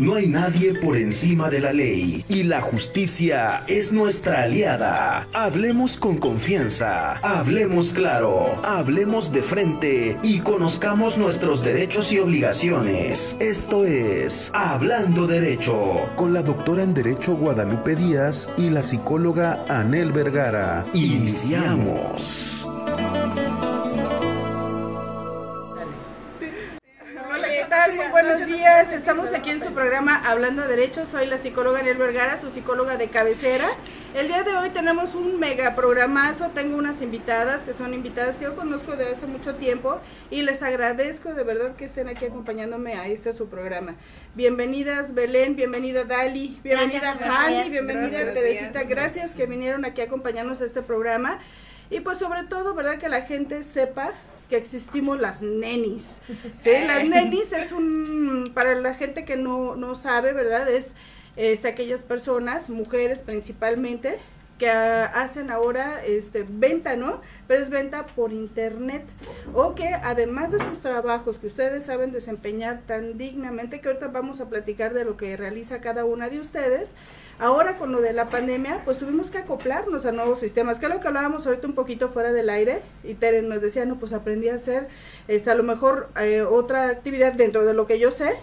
No hay nadie por encima de la ley y la justicia es nuestra aliada. Hablemos con confianza, hablemos claro, hablemos de frente y conozcamos nuestros derechos y obligaciones. Esto es Hablando Derecho con la doctora en Derecho Guadalupe Díaz y la psicóloga Anel Vergara. Iniciamos. Días. Estamos aquí en su programa Hablando de Derechos. Soy la psicóloga Ariel Vergara, su psicóloga de cabecera. El día de hoy tenemos un mega programazo. Tengo unas invitadas que son invitadas que yo conozco de hace mucho tiempo y les agradezco de verdad que estén aquí acompañándome a este su programa. Bienvenidas Belén, bienvenida Dali, bienvenida Fanny, bienvenida Teresita. Gracias que vinieron aquí a acompañarnos a este programa. Y pues sobre todo, ¿verdad? Que la gente sepa que existimos las nenis. ¿sí? Las nenis es un, para la gente que no, no sabe, ¿verdad? Es, es aquellas personas, mujeres principalmente, que hacen ahora este venta, ¿no? Pero es venta por internet o que además de sus trabajos que ustedes saben desempeñar tan dignamente que ahorita vamos a platicar de lo que realiza cada una de ustedes, Ahora con lo de la pandemia, pues tuvimos que acoplarnos a nuevos sistemas, que es lo que hablábamos ahorita un poquito fuera del aire, y Tere nos decía, no, pues aprendí a hacer este, a lo mejor eh, otra actividad dentro de lo que yo sé,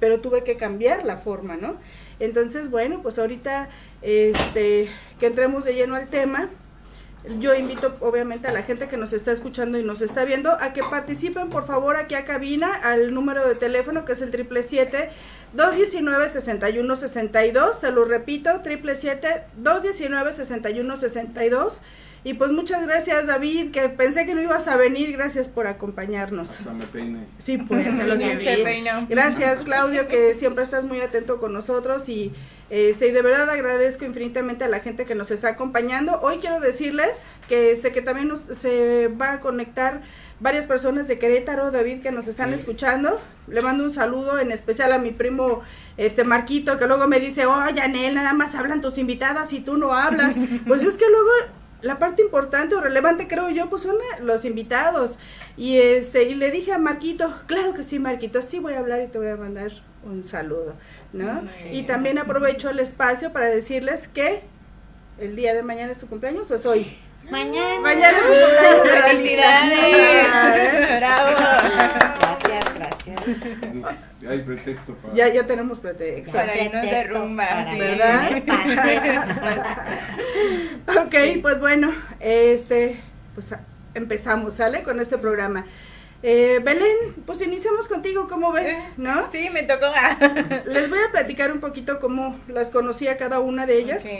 pero tuve que cambiar la forma, ¿no? Entonces, bueno, pues ahorita este, que entremos de lleno al tema. Yo invito obviamente a la gente que nos está escuchando y nos está viendo a que participen por favor aquí a cabina al número de teléfono que es el 777-219-6162. Se lo repito, 777-219-6162 y pues muchas gracias David, que pensé que no ibas a venir, gracias por acompañarnos. Hasta me peiné. Sí, pues, lo que vi. Gracias Claudio, que siempre estás muy atento con nosotros y este, de verdad agradezco infinitamente a la gente que nos está acompañando. Hoy quiero decirles que, este, que también nos, se va a conectar varias personas de Querétaro, David, que nos están escuchando. Le mando un saludo en especial a mi primo este Marquito, que luego me dice, oye, Anel, nada más hablan tus invitadas y tú no hablas. pues es que luego la parte importante o relevante creo yo pues son los invitados. Y este y le dije a Marquito claro que sí Marquito sí voy a hablar y te voy a mandar un saludo no y también aprovecho el espacio para decirles que el día de mañana es tu cumpleaños o es hoy mañana. Mañana es su cumpleaños felicidades. Bravo hay pretexto para. Ya, ya tenemos pretexto. Para irnos de rumba, ¿verdad? ok, pues bueno, este, pues empezamos, ¿sale? Con este programa. Eh, Belén, pues iniciamos contigo, ¿cómo ves? Eh, ¿No? Sí, me tocó. Les voy a platicar un poquito cómo las conocí a cada una de ellas.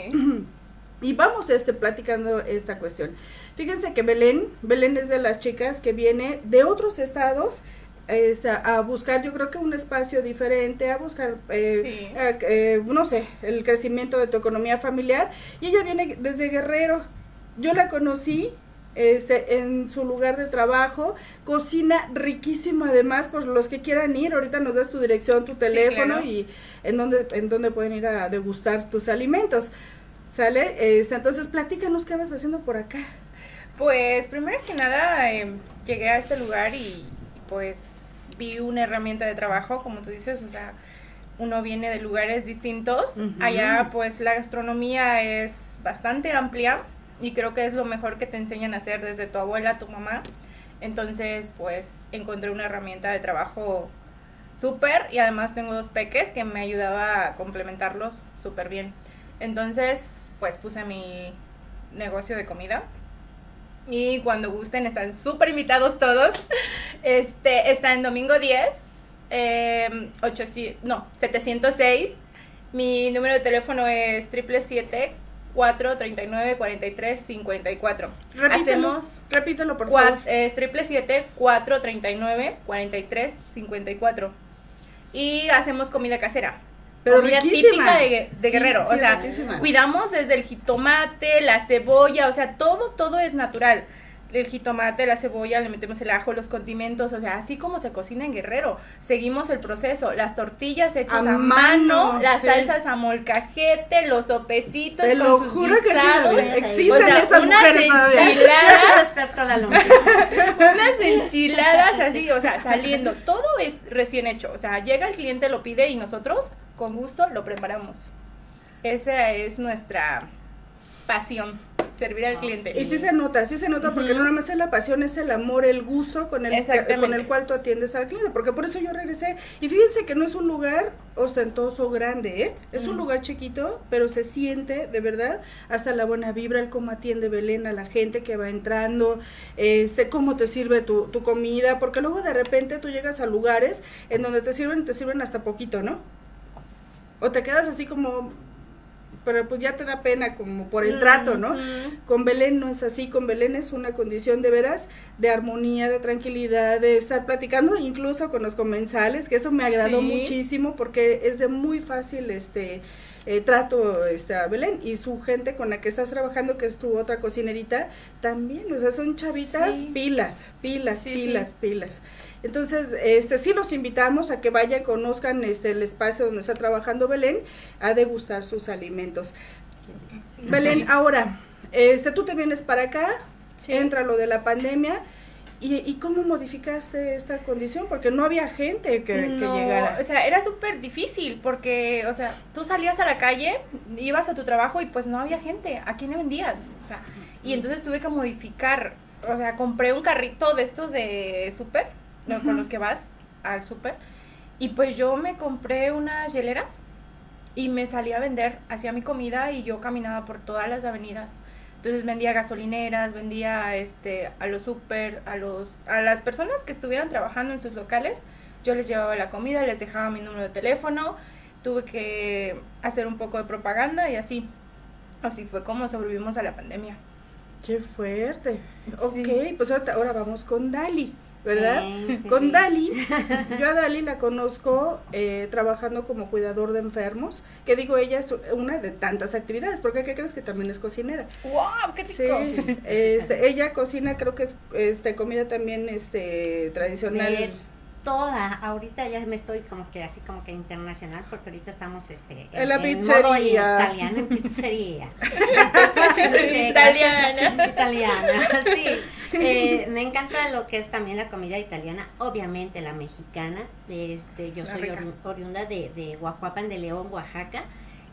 Y vamos este, platicando esta cuestión. Fíjense que Belén, Belén es de las chicas que viene de otros estados este, a buscar yo creo que un espacio diferente, a buscar, eh, eh, no sé, el crecimiento de tu economía familiar. Y ella viene desde Guerrero. Yo la conocí este, en su lugar de trabajo, cocina riquísima además, por los que quieran ir, ahorita nos das tu dirección, tu teléfono y en donde, en donde pueden ir a degustar tus alimentos. ¿Sale? Este, entonces, platícanos qué andas haciendo por acá. Pues, primero que nada, em, llegué a este lugar y pues vi una herramienta de trabajo, como tú dices, o sea, uno viene de lugares distintos. Allá pues la gastronomía es bastante amplia y creo que es lo mejor que te enseñan a hacer desde tu abuela, tu mamá. Entonces pues encontré una herramienta de trabajo súper y además tengo dos peques que me ayudaba a complementarlos súper bien. Entonces pues puse mi negocio de comida y cuando gusten, están súper invitados todos. Este, está en domingo 10, eh, no, 706. Mi número de teléfono es 777 439 43 54. Hacemos, repítelo por favor. Es 777 439 43 54. Y hacemos comida casera. Pero comida típica de, Guerrero. o sea, cuidamos desde el jitomate, la cebolla, o sea, todo, todo es natural. El jitomate, la cebolla, le metemos el ajo, los condimentos, o sea, así como se cocina en Guerrero. Seguimos el proceso, las tortillas hechas a, mano, las salsas a molcajete, los sopecitos Te con lo sus juro guisados. que sí, existen o sea, esas unas mujeres enchiladas, unas enchiladas así, o sea, saliendo. Todo es recién hecho, o sea, llega el cliente, lo pide y nosotros con gusto lo preparamos. Esa es nuestra pasión servir al cliente. Y sí se nota, sí se nota, porque no nada más es la pasión, es el amor, el gusto con el, con el cual tú atiendes al cliente, porque por eso yo regresé. Y fíjense que no es un lugar ostentoso, grande, ¿eh? Es un lugar chiquito, pero se siente, de verdad, hasta la buena vibra, el cómo atiende Belén a la gente que va entrando, este, cómo te sirve tu, tu comida, porque luego de repente tú llegas a lugares en donde te sirven, te sirven hasta poquito, ¿no? O te quedas así como, pero pues ya te da pena como por el trato, ¿no? Con Belén no es así, con Belén es una condición de veras de armonía, de tranquilidad, de estar platicando incluso con los comensales, que eso me agradó muchísimo porque es de muy fácil este eh, trato este, a Belén y su gente con la que estás trabajando, que es tu otra cocinerita, también, o sea, son chavitas pilas, pilas, pilas, pilas. Entonces, este sí los invitamos a que vayan, conozcan este el espacio donde está trabajando Belén, a degustar sus alimentos. Belén, ahora, este tú te vienes para acá, entra lo de la pandemia. ¿Y, cómo modificaste esta condición? Porque no había gente que, llegara. O sea, era súper difícil porque, o sea, tú salías a la calle, ibas a tu trabajo y pues no había gente. ¿A quién le vendías? O sea, y entonces tuve que modificar. O sea, compré un carrito de estos de súper con los que vas al súper. Y pues yo me compré unas hieleras y me salí a vender, hacía mi comida y yo caminaba por todas las avenidas. Entonces vendía gasolineras, vendía este a los súper, a los a las personas que estuvieran trabajando en sus locales, yo les llevaba la comida, les dejaba mi número de teléfono, tuve que hacer un poco de propaganda y así. Así fue como sobrevivimos a la pandemia. Qué fuerte. Ok, pues ahora vamos con Dali. ¿Verdad? Con Dali, yo a Dali la conozco eh, trabajando como cuidador de enfermos, que digo, ella es una de tantas actividades, porque ¿qué crees que también es cocinera? ¡Wow! ¡Qué rico! Sí, este, ella cocina, creo que es este, comida también este, tradicional toda, ahorita ya me estoy como que así como que internacional, porque ahorita estamos este en, la pizzería. italiana, en pizzería. Este, italiana. italiana, sí. Eh, me encanta lo que es también la comida italiana, obviamente la mexicana. Este, yo soy oriunda de, de Guajuapan de León, Oaxaca.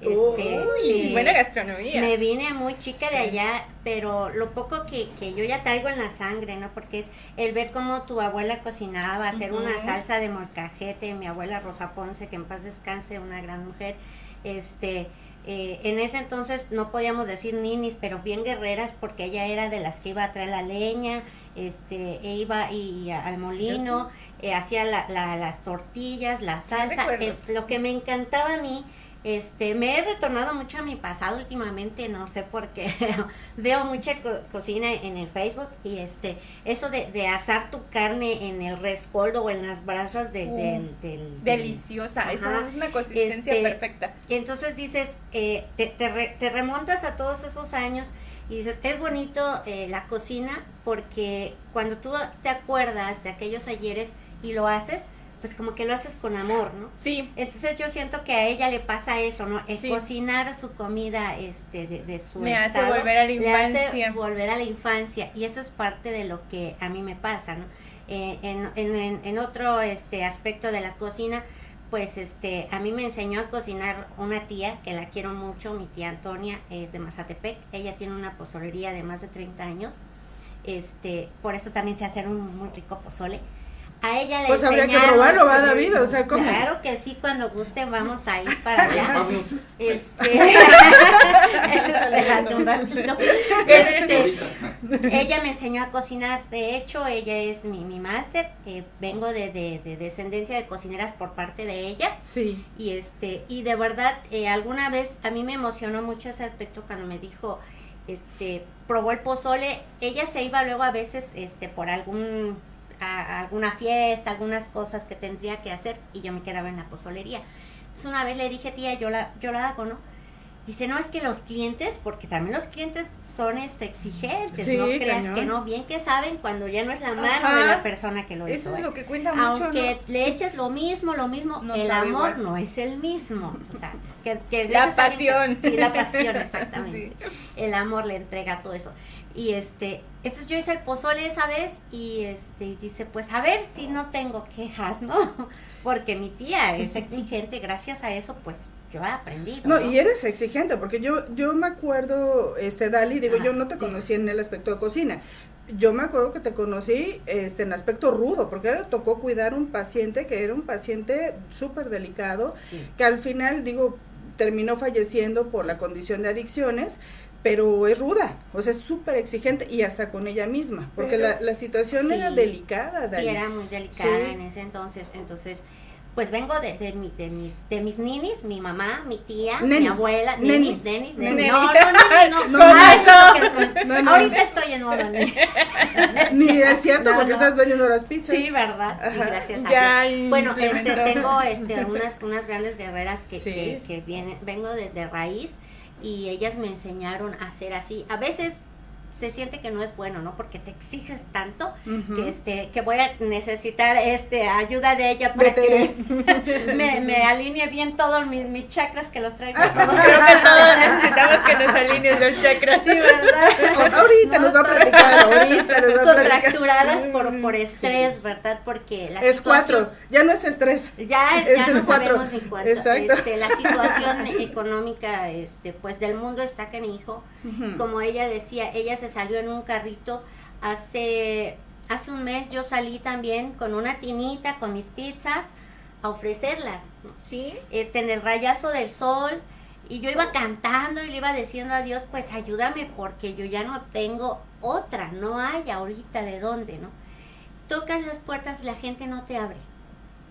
Este, Uy, buena gastronomía. Me vine muy chica de allá, pero lo poco que, que, yo ya traigo en la sangre, ¿no? Porque es el ver cómo tu abuela cocinaba, hacer una salsa de molcajete, mi abuela Rosa Ponce, que en paz descanse, una gran mujer, este... Eh, en ese entonces no podíamos decir ninis, pero bien guerreras porque ella era de las que iba a traer la leña, este, e iba y, al molino, eh, hacía la, las tortillas, la salsa. Eh, lo que me encantaba a mí este, me he retornado mucho a mi pasado últimamente, no sé por qué. Veo mucha cocina en el Facebook y este, eso de, de, asar tu carne en el rescoldo o en las brasas de, uh, del, Deliciosa, es una consistencia este, perfecta. Y entonces dices, eh, te, te, remontas a todos esos años y dices, es bonito eh, la cocina porque cuando tú te acuerdas de aquellos ayeres y lo haces, pues como que lo haces con amor, ¿no? Sí. Entonces yo siento que a ella le pasa eso, ¿no? Es cocinar su comida este de, de su Me hace volver a la infancia. Le hace volver a la infancia y eso es parte de lo que a mí me pasa, ¿no? Eh, en, en, en, otro este aspecto de la cocina, pues este a mí me enseñó a cocinar una tía que la quiero mucho, mi tía Antonia es de Mazatepec, ella tiene una pozolería de más de 30 años. Este, por eso también se hace un muy rico pozole a ella le Pues habría que probarlo, ¿va, David? O sea, ¿cómo? Claro que sí, cuando guste vamos a ir para allá. este, este, ella me enseñó a cocinar, de hecho, ella es mi, mi máster, eh, vengo de, de, de, descendencia de cocineras por parte de ella. Sí. Y este, y de verdad, eh, alguna vez a mí me emocionó mucho ese aspecto cuando me dijo, este, probó el pozole, ella se iba luego a veces, este, por algún alguna fiesta, algunas cosas que tendría que hacer y yo me quedaba en la pozolería. Entonces una vez le dije, tía, yo la, yo la hago, ¿no? Dice, no, es que los clientes, porque también los clientes son este exigentes, no creas que no, bien que saben cuando ya no es la mano de la persona que lo hizo. Eso es ¿eh? lo que cuenta mucho. Aunque le eches lo mismo, lo mismo, el amor no es el mismo. O sea, que, la pasión. sí, la pasión, exactamente. El amor le entrega todo eso. Y este, entonces yo hice el pozole esa vez y este dice, pues a ver si no tengo quejas, ¿no? Porque mi tía es exigente, gracias a eso pues yo he aprendido. No, y eres exigente, porque yo yo me acuerdo, este Dali, digo, yo no te conocí en el aspecto de cocina. Yo me acuerdo que te conocí este, en aspecto rudo, porque le tocó cuidar un paciente que era un paciente súper delicado, que al final, digo, terminó falleciendo por la condición de adicciones, pero es ruda, o sea, es súper exigente y hasta con ella misma, porque la, la, situación era delicada. Sí, era muy delicada en ese entonces, entonces pues vengo de, de, mi, de, mis, de mis ninis, mi mamá, mi tía, mi abuela, ninis, nenis, nenis, no, no, no, no, no, no, no, ahorita estoy en modo nenis. Ni es cierto porque estás vendiendo las pizzas. Sí, verdad, sí, gracias a Dios. Bueno, este, tengo este, unas, unas grandes guerreras que, que, que vienen, vengo desde raíz y ellas me enseñaron a hacer así. A veces se siente que no es bueno, ¿no? Porque te exiges tanto que este que voy a necesitar este ayuda de ella para que me, me, alinee bien todos mis, mis chakras que los traigo. Creo que todos necesitamos que nos alineen los chakras. Sí, ¿verdad? ahorita nos va a platicar, ahorita nos va a Contracturadas por, por estrés, ¿verdad? Porque la Es cuatro, ya no es estrés. Ya, ya no sabemos ni cuánto. Exacto. Este, la situación económica este pues del mundo está que mi hijo, como ella decía, ella se salió en un carrito hace, hace un mes. Yo salí también con una tinita, con mis pizzas, a ofrecerlas. Sí. Este, en el rayazo del sol. Y yo iba cantando y le iba diciendo a Dios, pues ayúdame porque yo ya no tengo otra, no hay ahorita de dónde, ¿no? Tocas las puertas y la gente no te abre.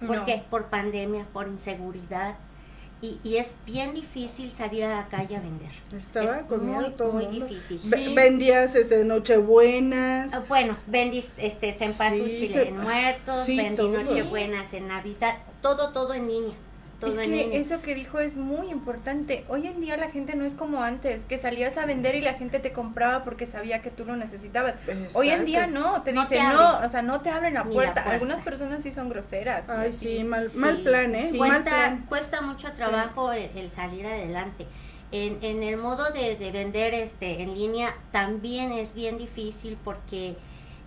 ¿Por qué? Por pandemia, por inseguridad, y, y, es bien difícil salir a la calle a vender. Estaba es muy, todo muy difícil. Vendías este Nochebuenas. Ah, bueno, vendí este cempasúchil sí, en muertos, vendí Nochebuenas en Navidad, todo todo en línea es que eso que dijo es muy importante. Hoy en día la gente no es como antes, que salías a vender y la gente te compraba porque sabía que tú lo necesitabas. Hoy en día no, te dicen no, o sea, no te abren la puerta. Algunas personas sí son groseras. Ay, sí, mal, mal plan, ¿eh? Cuesta, cuesta mucho trabajo el, salir adelante. En, en el modo de, de, vender este en línea también es bien difícil porque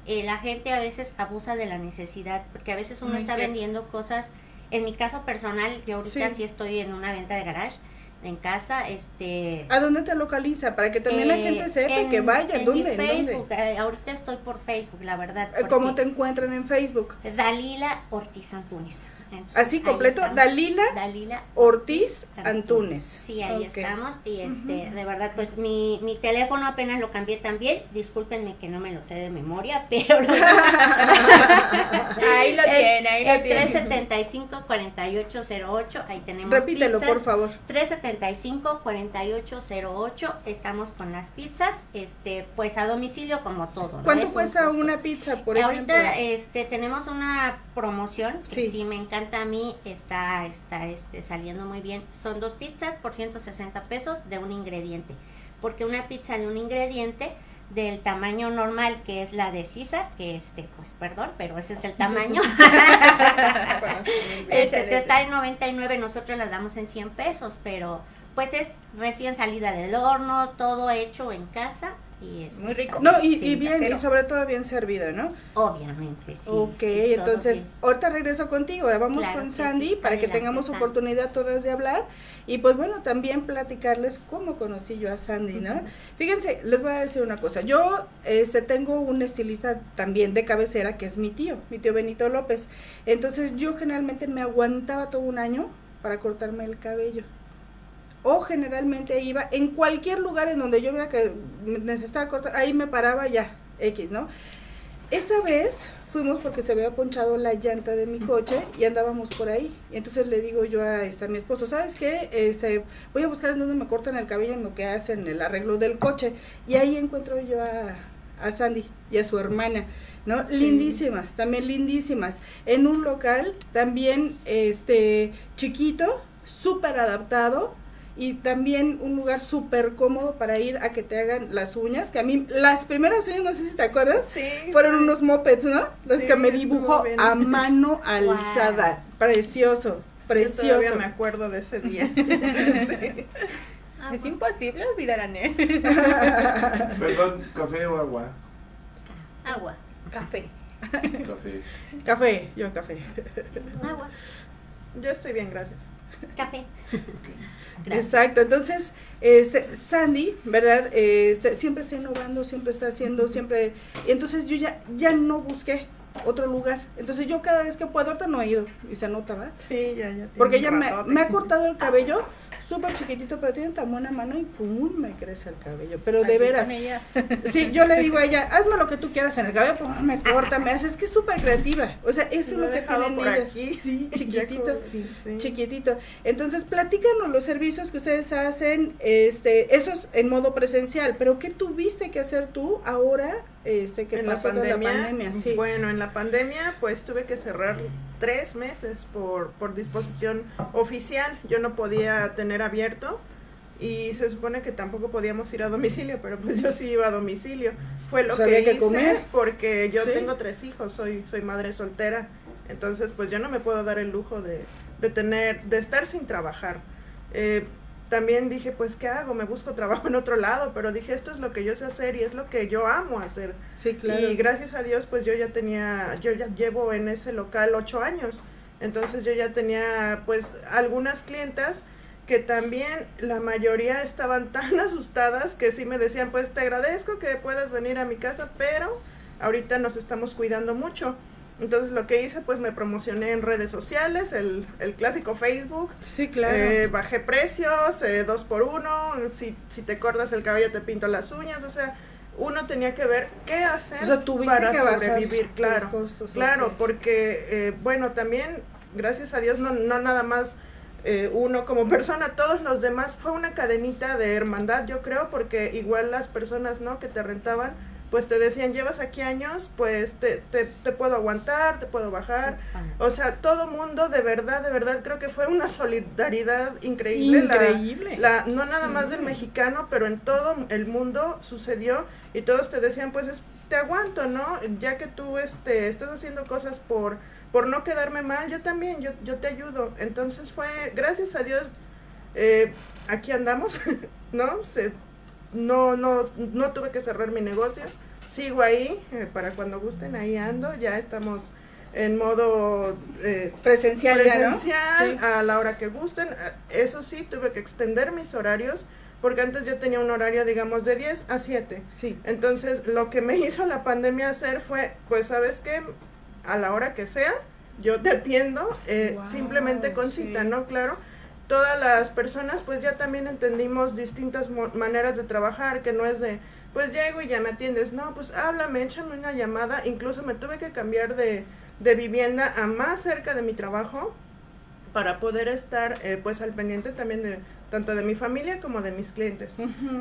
eh, la gente a veces abusa de la necesidad, porque a veces uno está vendiendo cosas en mi caso personal, yo ahorita sí. estoy en una venta de garage en casa, este... ¿A dónde te localiza? Para que también la gente sepa que vaya, en ¿dónde? Facebook, eh, ahorita estoy por Facebook, la verdad. ¿Cómo te encuentran en Facebook? Dalila Ortiz Antunes. Así completo, Dalila, Dalila Ortiz Antunes. Sí, ahí estamos. Y este, de verdad, pues mi, mi teléfono apenas lo cambié también. Discúlpenme que no me lo sé de memoria, pero lo ahí lo tiene, ahí lo tiene. 375-4808, ahí tenemos. Repítelo, por favor. 375-4808, estamos con las pizzas, este, pues a domicilio como todo. ¿Cuánto cuesta una pizza, por ejemplo? Ahorita este, tenemos una promoción que sí me encanta a mí, está, está este, saliendo muy bien. Son dos pizzas por 160 pesos de un ingrediente. Porque una pizza de un ingrediente del tamaño normal que es la de César, que este, pues perdón, pero ese es el tamaño. este, te está en 99, nosotros las damos en 100 pesos, pero pues es recién salida del horno, todo hecho en casa y muy rico. No, y, bien, y sobre todo bien servido, ¿no? Obviamente, sí. Ok, entonces, ahorita regreso contigo, ahora vamos con Sandy para que tengamos oportunidad todas de hablar. Y pues bueno, también platicarles cómo conocí yo a Sandy, ¿no? Fíjense, les voy a decir una cosa, yo este tengo un estilista también de cabecera que es mi tío, mi tío Benito López, entonces yo generalmente me aguantaba todo un año para cortarme el cabello o generalmente iba en cualquier lugar en donde yo viera que necesitaba cortar, ahí me paraba ya, X, ¿no? Esa vez fuimos porque se había ponchado la llanta de mi coche y andábamos por ahí. Y entonces le digo yo a, este, mi esposo, ¿sabes qué? Este, voy a buscar en donde me cortan el cabello en lo que hacen el arreglo del coche. Y ahí encuentro yo a, a Sandy y a su hermana. ¿no? Lindísimas, también lindísimas. En un local también este chiquito, súper adaptado, y también un lugar súper cómodo para ir a que te hagan las uñas, que a mí las primeras uñas, no sé si te acuerdas, fueron unos mopeds, ¿no? Los que me dibujó a mano alzada, precioso, precioso. Yo me acuerdo de ese día. Es imposible olvidar a Nel. Perdón, ¿café o agua? Agua. Café. Café. Café, yo café. Agua. Yo estoy bien, gracias. Café. Exacto, entonces, este, Sandy, ¿verdad? Este, siempre está innovando, siempre está haciendo, siempre... Entonces yo ya, ya no busqué otro lugar. Entonces yo cada vez que puedo, ahorita no he ido, y se nota, ¿verdad? Sí, ya, ya. Porque ella me, me ha cortado el cabello súper chiquitito, pero tiene tan buena mano y pum, me crece el cabello. Pero de Aquí veras, sí, yo le digo a ella, hazme lo que tú quieras en el cabello, pum, me corta, me hace, es que es súper creativa. O sea, eso es Lo que tienen ellas. Sí, chiquitito. sí. Chiquitito. Entonces, platícanos los servicios que ustedes hacen, este, esos en modo presencial, pero ¿qué tuviste que hacer tú ahora, este, que en la pasó toda pandemia, la pandemia? Sí. bueno, en la pandemia pues tuve que cerrar tres meses por, por disposición oficial. Yo no podía tener abierto y se supone que tampoco podíamos ir a domicilio, pero pues yo sí iba a domicilio. Fue lo que hice comer. porque yo Sí. tengo tres hijos, soy, soy madre soltera, entonces pues yo no me puedo dar el lujo de, de tener, de estar sin trabajar. Eh, también dije, pues, ¿qué hago? Me busco trabajo en otro lado, pero dije, esto es lo que yo sé hacer y es lo que yo amo hacer. Sí, claro. Y gracias a Dios, pues yo ya tenía, yo ya llevo en ese local ocho años. Entonces yo ya tenía, pues, algunas clientas que también la mayoría estaban tan asustadas que sí me decían, pues te agradezco que puedas venir a mi casa, pero ahorita nos estamos cuidando mucho. Entonces lo que hice, pues me promocioné en redes sociales, el, el clásico Facebook, sí, claro. eh, bajé precios, eh, dos por uno, si, si te cortas el cabello te pinto las uñas, o sea, uno tenía que ver qué hacer o sea, tuviste para que sobrevivir, claro. costos, Claro, porque, eh, bueno, también, gracias a Dios, no, no nada más eh, uno como persona, todos los demás, fue una cadenita de hermandad, yo creo, porque igual las personas, ¿no?, que te rentaban, pues te decían, llevas aquí años, pues te, te, te puedo aguantar, te puedo bajar. O sea, todo mundo, de verdad, de verdad, creo que fue una solidaridad increíble. Increíble. La, no nada más del mexicano, pero en todo el mundo sucedió y todos te decían, pues es- te aguanto, ¿no? Ya que tú este, estás haciendo cosas por, por no quedarme mal, yo también, yo, yo te ayudo. Entonces fue, gracias a Dios, eh, aquí andamos, ¿no? Se, no, no, no tuve que cerrar mi negocio, sigo ahí, eh, para cuando gusten, ahí ando, ya estamos en modo eh, presencial, presencial Sí. a la hora que gusten. Eh, Eso sí, tuve que extender mis horarios porque antes yo tenía un horario, digamos, de 10 a 7. Sí. Entonces, lo que me hizo la pandemia hacer fue, pues, ¿sabes qué? A la hora que sea, yo te atiendo, eh, Wow, simplemente con sí. cita, ¿no? Claro. Todas las personas, pues, ya también entendimos distintas maneras de trabajar, que no es de, pues, llego y ya me atiendes. No, pues, háblame, échame una llamada. Incluso me tuve que cambiar de, de vivienda a más cerca de mi trabajo para poder estar, eh, pues, al pendiente también de tanto de mi familia como de mis clientes.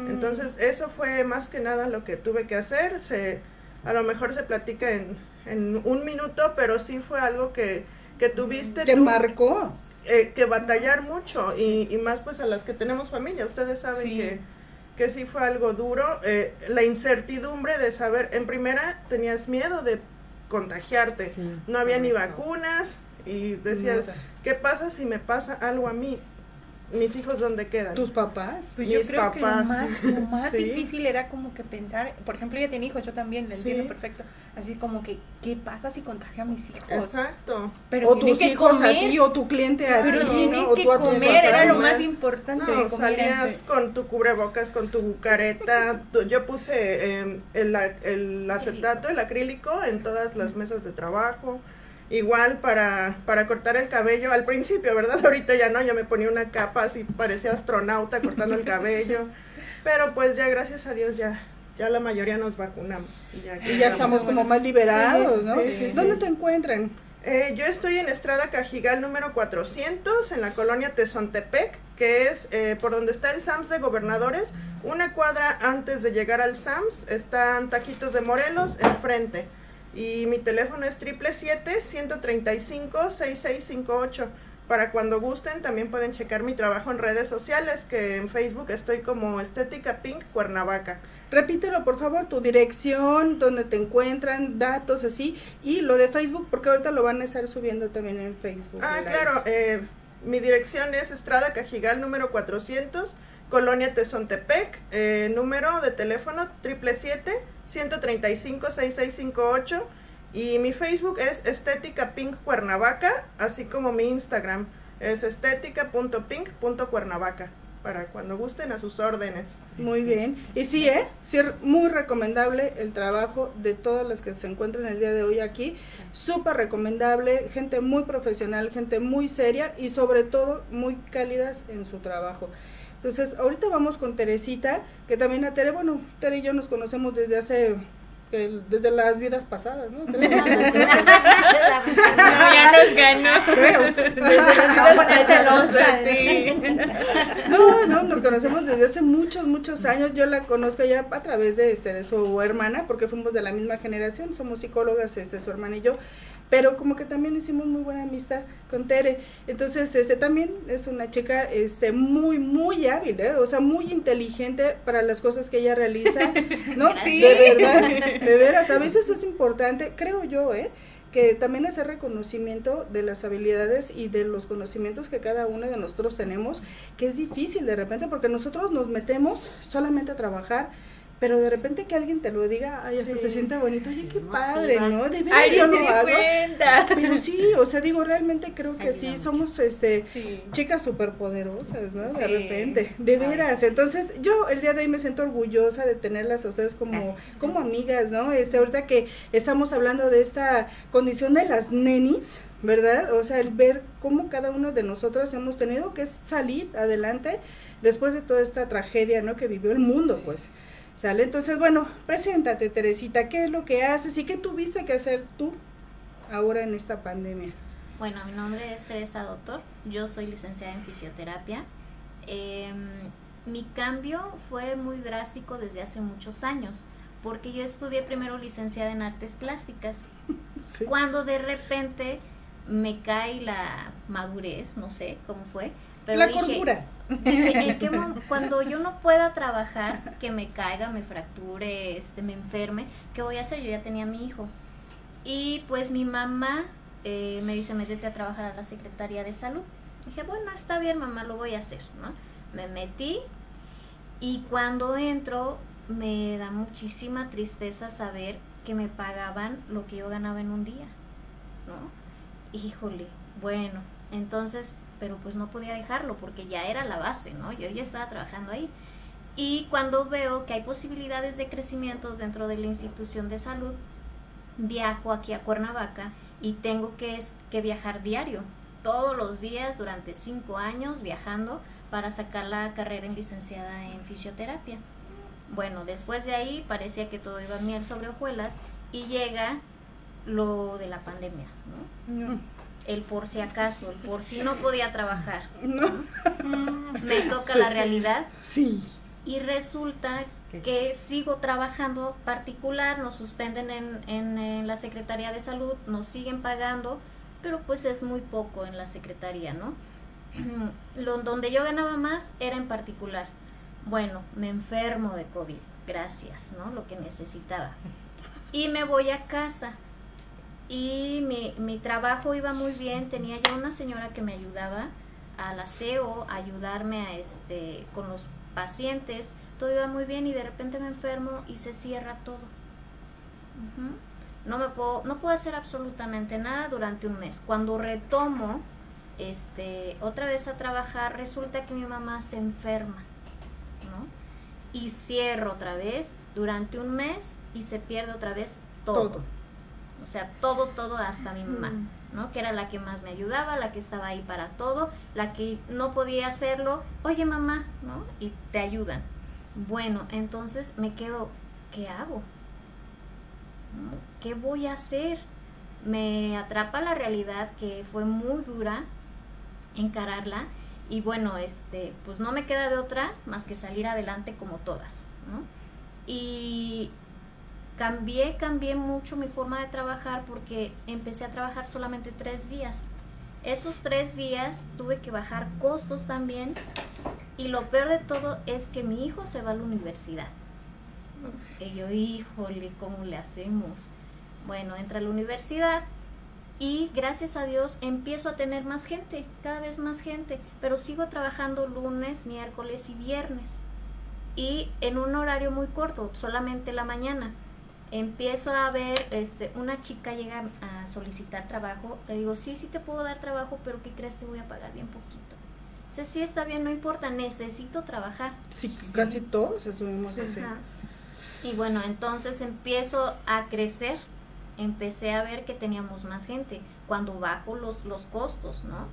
Entonces, eso fue más que nada lo que tuve que hacer. Se, a lo mejor se platica en, en un minuto, pero sí fue algo que, que tuviste te tú, marcó. eh, que batallar mucho y, y más pues a las que tenemos familia. Ustedes saben Sí. que, que sí fue algo duro. eh, la incertidumbre de saber, en primera tenías miedo de contagiarte. Sí, no había ni vacunas y decías, Nada. ¿qué pasa si me pasa algo a mí? Mis hijos, ¿dónde quedan? Tus papás. Pues yo Mis creo que lo papás. más, lo más Sí. difícil era como que pensar, por ejemplo, ella tiene hijos, yo también, lo Sí. entiendo perfecto. Así como que, ¿qué pasa si contagio a mis hijos? Exacto. Pero o tus que hijos comer, a ti o tu cliente a pero ti. tiene ¿no? O que tú a tu comer, era lo más importante. No, salías con tu cubrebocas, con tu careta. yo puse eh, el, el acetato, el acrílico en todas las mesas de trabajo. Igual para, para cortar el cabello al principio, ¿verdad? Ahorita ya no, yo me ponía una capa así, parecía astronauta cortando el cabello. Pero pues ya, gracias a Dios, ya, ya la mayoría nos vacunamos. Y ya, Y ya estamos como más liberados, Sí, ¿no? sí, sí, ¿Dónde te encuentran? Eh, yo estoy en Estrada Cajigal número 400, en la colonia Tezontepec, que es eh, por donde está el SAMS de Gobernadores. Una cuadra antes de llegar al SAMS están Taquitos de Morelos enfrente. Y mi teléfono es 777-135-6658. Para cuando gusten, también pueden checar mi trabajo en redes sociales, que en Facebook estoy como Estética Pink Cuernavaca. Repítelo, por favor, tu dirección, dónde te encuentran, datos así, y lo de Facebook, porque ahorita lo van a estar subiendo también en Facebook. Ah, claro. eh, mi dirección es Estrada Cajigal número 400 Colonia Tezontepec, eh, número de teléfono 777-135-6658 y mi Facebook es Estética Pink Cuernavaca, así como mi Instagram es estética.pink.cuernavaca para cuando gusten a sus órdenes. Muy bien. Y sí, ¿eh? Sí, muy recomendable el trabajo de todas las que se encuentran el día de hoy aquí. Súper recomendable, gente muy profesional, gente muy seria y sobre todo muy cálidas en su trabajo. Entonces, ahorita vamos con Teresita, que también a Tere, bueno, Tere y yo nos conocemos desde hace desde las vidas pasadas, ¿no? no, ya nos ganó. Creo. Desde las vidas sí. No, no, nos conocemos desde hace muchos, muchos años. Yo la conozco ya a través de este de su hermana, porque fuimos de la misma generación, somos psicólogas, este, su hermana y yo pero como que también hicimos muy buena amistad con Tere. Entonces, este también es una chica este muy muy hábil, ¿eh? o sea, muy inteligente para las cosas que ella realiza, ¿no? Sí. De verdad, de veras, a veces es importante, creo yo, ¿eh? que también hacer reconocimiento de las habilidades y de los conocimientos que cada uno de nosotros tenemos, que es difícil de repente porque nosotros nos metemos solamente a trabajar pero de repente que alguien te lo diga, ay, hasta se siente bonito, oye, qué padre, ¿no? De veras yo lo hago. Pero sí, o sea, digo, realmente creo que sí, somos este chicas superpoderosas, ¿no? De repente, de veras. Entonces, yo el día de hoy me siento orgullosa de tenerlas a ustedes como, como amigas, ¿no? Este, ahorita que estamos hablando de esta condición de las nenis, ¿verdad? O sea, el ver cómo cada uno de nosotros hemos tenido que salir adelante después de toda esta tragedia, ¿no? Que vivió el mundo, pues. ¿Sale? Entonces, bueno, preséntate, Teresita, ¿qué es lo que haces y qué tuviste que hacer tú ahora en esta pandemia? Bueno, mi nombre es Teresa Doctor, yo soy licenciada en fisioterapia. Em, mi cambio fue muy drástico desde hace muchos años, porque yo estudié primero licenciada en artes plásticas. Cuando de repente me cae la madurez, no sé cómo fue, pero la cordura. cuando yo no pueda trabajar, que me caiga, me fracture, este, me enferme, ¿qué voy a hacer? Yo ya tenía a mi hijo. Y pues mi mamá eh, me dice, métete a trabajar a la Secretaría de Salud. Dije, bueno, está bien, mamá, lo voy a hacer, ¿no? Me metí y cuando entro me da muchísima tristeza saber que me pagaban lo que yo ganaba en un día, ¿no? Híjole, bueno, entonces pero pues no podía dejarlo porque ya era la base, ¿no? Yo ya estaba trabajando ahí. Y cuando veo que hay posibilidades de crecimiento dentro de la institución de salud, viajo aquí a Cuernavaca y tengo que, que viajar diario, todos los días durante cinco años viajando para sacar la carrera en licenciada en fisioterapia. Bueno, después de ahí parecía que todo iba miel sobre hojuelas y llega lo de la pandemia, ¿no? El por si acaso, el por si no podía trabajar. Me toca la realidad. Sí. Y resulta que sigo trabajando particular, nos suspenden en, en, la Secretaría de Salud, nos siguen pagando, pero pues es muy poco en la Secretaría, ¿no? Lo, donde yo ganaba más era en particular. Bueno, me enfermo de COVID, gracias, ¿no? Lo que necesitaba. Y me voy a casa y mi, mi trabajo iba muy bien, tenía ya una señora que me ayudaba al aseo, ayudarme a este, con los pacientes, todo iba muy bien y de repente me enfermo y se cierra todo. No me puedo, no puedo hacer absolutamente nada durante un mes. Cuando retomo este, otra vez a trabajar, resulta que mi mamá se enferma. Y cierro otra vez durante un mes y se pierde otra vez todo. O sea, todo, todo hasta mi mamá, ¿no? Que era la que más me ayudaba, la que estaba ahí para todo, la que no podía hacerlo, oye mamá, ¿no? Y te ayudan. Bueno, entonces me quedo, ¿qué hago? ¿Qué voy a hacer? Me atrapa la realidad que fue muy dura encararla y bueno, este, pues no me queda de otra más que salir adelante como todas, ¿no? Y cambié, cambié mucho mi forma de trabajar porque empecé a trabajar solamente tres días. Esos tres días tuve que bajar costos también y lo peor de todo es que mi hijo se va a la universidad. Y yo, híjole, ¿cómo le hacemos? Bueno, entra a la universidad y gracias a Dios empiezo a tener más gente, cada vez más gente, pero sigo trabajando lunes, miércoles y viernes y en un horario muy corto, solamente la mañana. Empiezo a ver, este, una chica llega a solicitar trabajo, le digo, sí, sí te puedo dar trabajo, pero ¿qué crees? Te voy a pagar bien poquito. Dice, sí, está bien, no importa, necesito trabajar. Sí, casi todos estuvimos así. Ajá. Y bueno, entonces empiezo a crecer, empecé a ver que teníamos más gente cuando bajo los, los costos, ¿no?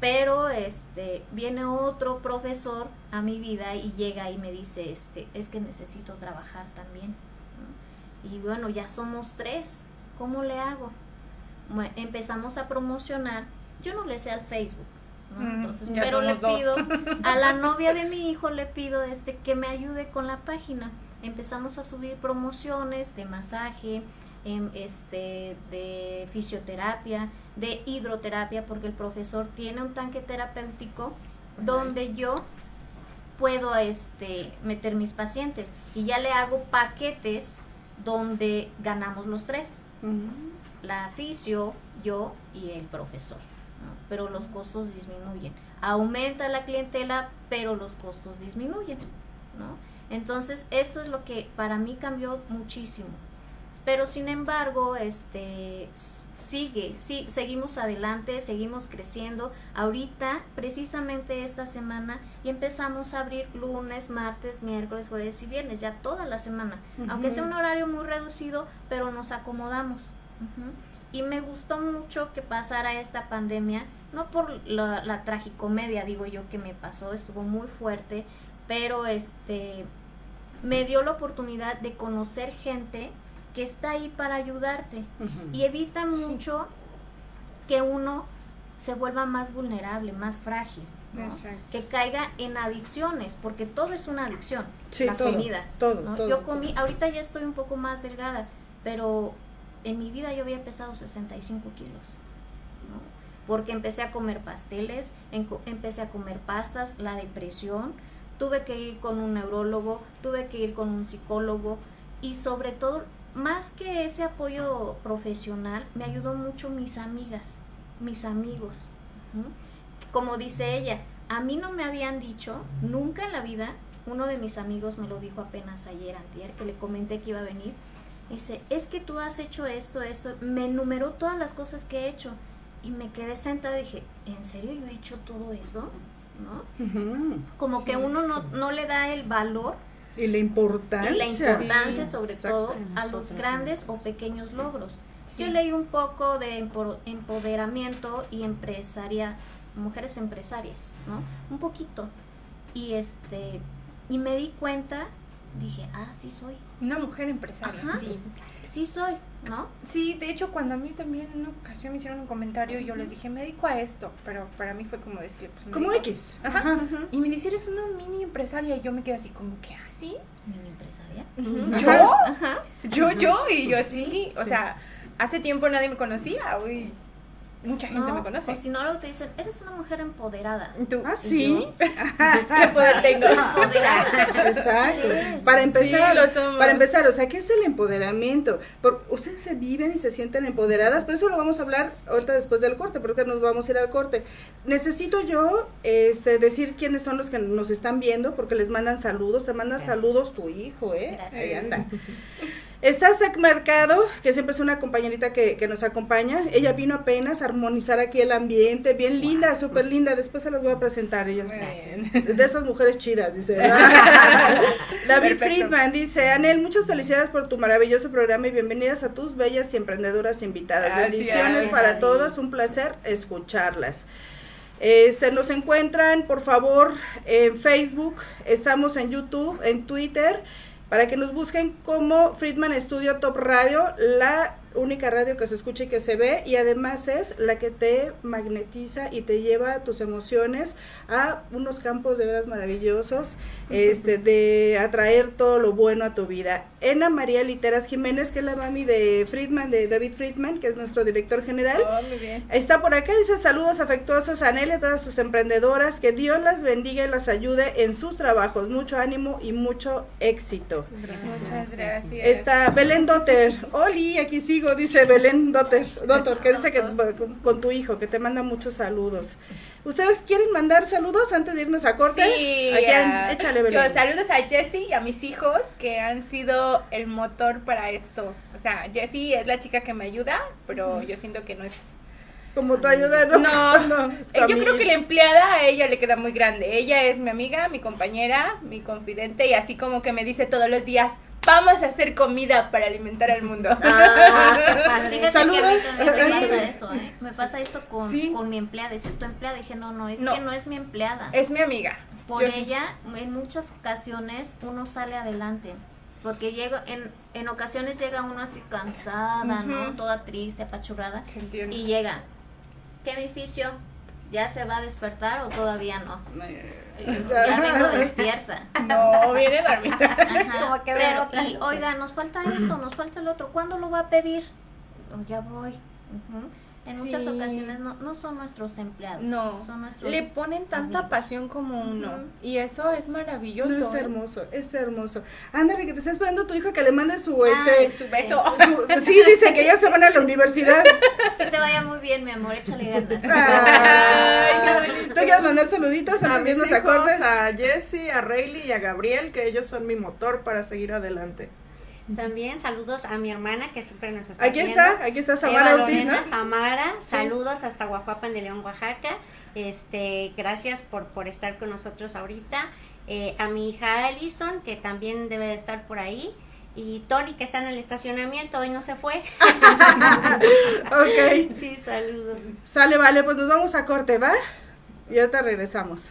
Pero este viene otro profesor a mi vida y llega y me dice, este, es que necesito trabajar también. Y bueno, ya somos tres, ¿cómo le hago? Bueno, empezamos a promocionar, yo no le sé al Facebook, ¿no? Mm, Entonces, pero le dos. pido a la novia de mi hijo le pido este que me ayude con la página. Empezamos a subir promociones de masaje, em, este, de fisioterapia, de hidroterapia, porque el profesor tiene un tanque terapéutico donde yo puedo este, meter mis pacientes y ya le hago paquetes donde ganamos los tres, la fisio, yo y el profesor, ¿no? pero los costos disminuyen. Aumenta la clientela, pero los costos disminuyen, ¿no? Entonces, eso es lo que para mí cambió muchísimo. Pero sin embargo, este sigue, sí, seguimos adelante, seguimos creciendo. Ahorita, precisamente esta semana, y empezamos a abrir lunes, martes, miércoles, jueves y viernes, ya toda la semana. Aunque sea un horario muy reducido, pero nos acomodamos. Y me gustó mucho que pasara esta pandemia, no por la, la tragicomedia, digo yo, que me pasó, estuvo muy fuerte, pero este me dio la oportunidad de conocer gente que está ahí para ayudarte y evita mucho que uno se vuelva más vulnerable, más frágil, que caiga en adicciones, porque todo es una adicción, Sí, la todo, comida. todo, ¿no? todo, yo comí, ahorita ya estoy un poco más delgada, pero en mi vida yo había pesado 65 kilos. ¿no? Porque empecé a comer pasteles, empecé a comer pastas, la depresión, tuve que ir con un neurólogo, tuve que ir con un psicólogo y sobre todo, más que ese apoyo profesional, me ayudó mucho mis amigas, mis amigos. Como dice ella, a mí no me habían dicho, nunca en la vida, uno de mis amigos me lo dijo apenas ayer, antier, que le comenté que iba a venir, dice, es que tú has hecho esto, esto, me enumeró todas las cosas que he hecho y me quedé sentada y dije, ¿en serio yo he hecho todo eso? ¿No? Como que uno no, no le da el valor Y la importancia. y la importancia Sí, sobre todo a los grandes o pequeños logros. Sí. Yo leí un poco de empo- empoderamiento y empresaria, mujeres empresarias, ¿no? Un poquito. Y este y me di cuenta, dije, ah, sí soy. Una mujer empresaria, Ajá. sí. Sí soy, ¿no? Sí, de hecho, cuando a mí también en una ocasión me hicieron un comentario, yo les dije, me dedico a esto, pero para mí fue como decir, pues Como X. Ajá. Y me dice, eres una mini empresaria, y yo me quedé así como que, ¿ah, sí? Mini empresaria. ¿Yo? Ajá. ¿Yo, yo? Y yo así, o sea, hace tiempo nadie me conocía, hoy mucha gente No, me conoce. O si no, luego te dicen, eres una mujer empoderada. ¿Tú? Ah, sí. ¿Qué poder tengo? Empoderada. Exacto. Para empezar, Sí, lo somos. para empezar, o sea, ¿qué es el empoderamiento? Por, ustedes se viven y se sienten empoderadas, pero eso lo vamos a hablar ahorita después del corte, porque nos vamos a ir al corte. Necesito yo este, decir quiénes son los que nos están viendo, porque les mandan saludos, te manda Gracias. saludos tu hijo, ¿eh? Gracias. Ahí anda. Está Sec Mercado, que siempre es una compañerita que, que nos acompaña. Ella vino apenas a armonizar aquí el ambiente, bien linda, súper linda. Después se las voy a presentar. Ella Muy es bien. de esas mujeres chidas, dice. David Perfecto. Friedman dice, Anel, muchas felicidades por tu maravilloso programa y bienvenidas a tus bellas y emprendedoras invitadas. Gracias. Bendiciones para Gracias. todos, un placer escucharlas. Este, nos encuentran, por favor, en Facebook, estamos en YouTube, en Twitter, para que nos busquen como Friedman Studio Top Radio, la única radio que se escucha y que se ve, y además es la que te magnetiza y te lleva tus emociones a unos campos de veras maravillosos, este, de atraer todo lo bueno a tu vida. Ena María Literas Jiménez, que es la mami de Friedman, de David Friedman, que es nuestro director general. Oh, muy bien. Está por acá, dice saludos afectuosos a Nelly, a todas sus emprendedoras, que Dios las bendiga y las ayude en sus trabajos, mucho ánimo y mucho éxito. Muchas gracias. Está Belén Dotter, Oli, aquí sigo contigo, dice Belén Doctor, doctor que dice que con, tu hijo, que te manda muchos saludos. ¿Ustedes quieren mandar saludos antes de irnos a corte? Sí, ¿A quién? ah, Échale, Belén. Yo saludos a Jessie y a mis hijos que han sido el motor para esto. O sea, Jessie es la chica que me ayuda, pero yo siento que no es... Como tu ayuda, ¿no? No, eh, yo creo que la empleada a ella le queda muy grande. Ella es mi amiga, mi compañera, mi confidente y así como que me dice todos los días, vamos a hacer comida para alimentar al mundo. Ah, Fíjate Saludos. que a mí también me pasa eso, ¿eh? Me pasa eso con, Sí. con mi empleada. Dice, tu empleada. Dije, no, no, es No. que no es mi empleada. es mi amiga. Por Yo- ella, en muchas ocasiones, uno sale adelante. Porque llega, en, en ocasiones llega uno así cansada, ¿no? Toda triste, apachurrada. Y llega, ¿qué fisio? ¿Ya se va a despertar o todavía no? Yo, ya vengo despierta. No, viene a dormir. Ajá, Como que pero, otra y oiga, nos falta esto, nos falta el otro, ¿cuándo lo va a pedir? "Oh, ya voy. Ujú. En muchas ocasiones no, no son nuestros empleados, No, son nuestros le ponen tanta amigos. pasión como uno. Y eso es maravilloso. No, es ¿eh? hermoso, es hermoso. Ándale, que te está esperando tu hijo que le mande su, Ay, este, Su beso. su- sí, dice que ya se van a la universidad. Que te vaya muy bien, mi amor, échale ganas. Ay, ¿Tú quieres mandar saluditos A de mis a hijos, corte? a Jesse, a Rayleigh y a Gabriel, que ellos son mi motor para seguir adelante. También saludos a mi hermana que siempre nos está Aquí viendo. está, aquí está Samara Eva Ortiz, Lorena ¿no? Samara, saludos hasta Guajuapan de León, Oaxaca. Este, gracias por, por estar con nosotros ahorita. Eh, a mi hija Alison, que también debe de estar por ahí. Y Tony, que está en el estacionamiento, hoy no se fue. Ok, sí, saludos. sale, vale, pues nos vamos a corte, ¿va? Y ahorita regresamos.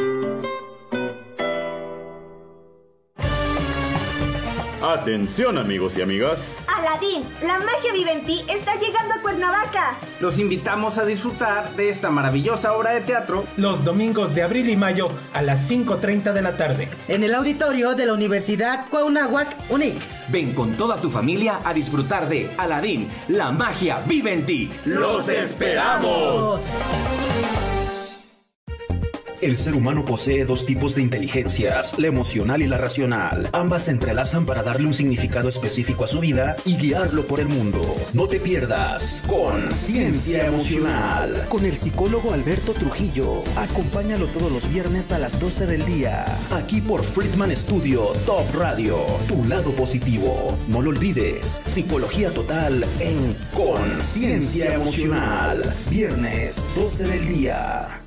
Atención amigos y amigas. Aladín, la magia vive en ti, está llegando a Cuernavaca. Los invitamos a disfrutar de esta maravillosa obra de teatro los domingos de abril y mayo a las 5.30 de la tarde. En el auditorio de la Universidad Cuauhnáhuac UNIC. Ven con toda tu familia a disfrutar de Aladín, la magia vive en ti. ¡Los esperamos! El ser humano posee dos tipos de inteligencias, la emocional y la racional. Ambas se entrelazan para darle un significado específico a su vida y guiarlo por el mundo. No te pierdas Conciencia Emocional con el psicólogo Alberto Trujillo. Acompáñalo todos los viernes a las 12 del día. Aquí por Friedman Studio Top Radio. Tu lado positivo. No lo olvides. Psicología total en Conciencia Emocional. Viernes 12 del día.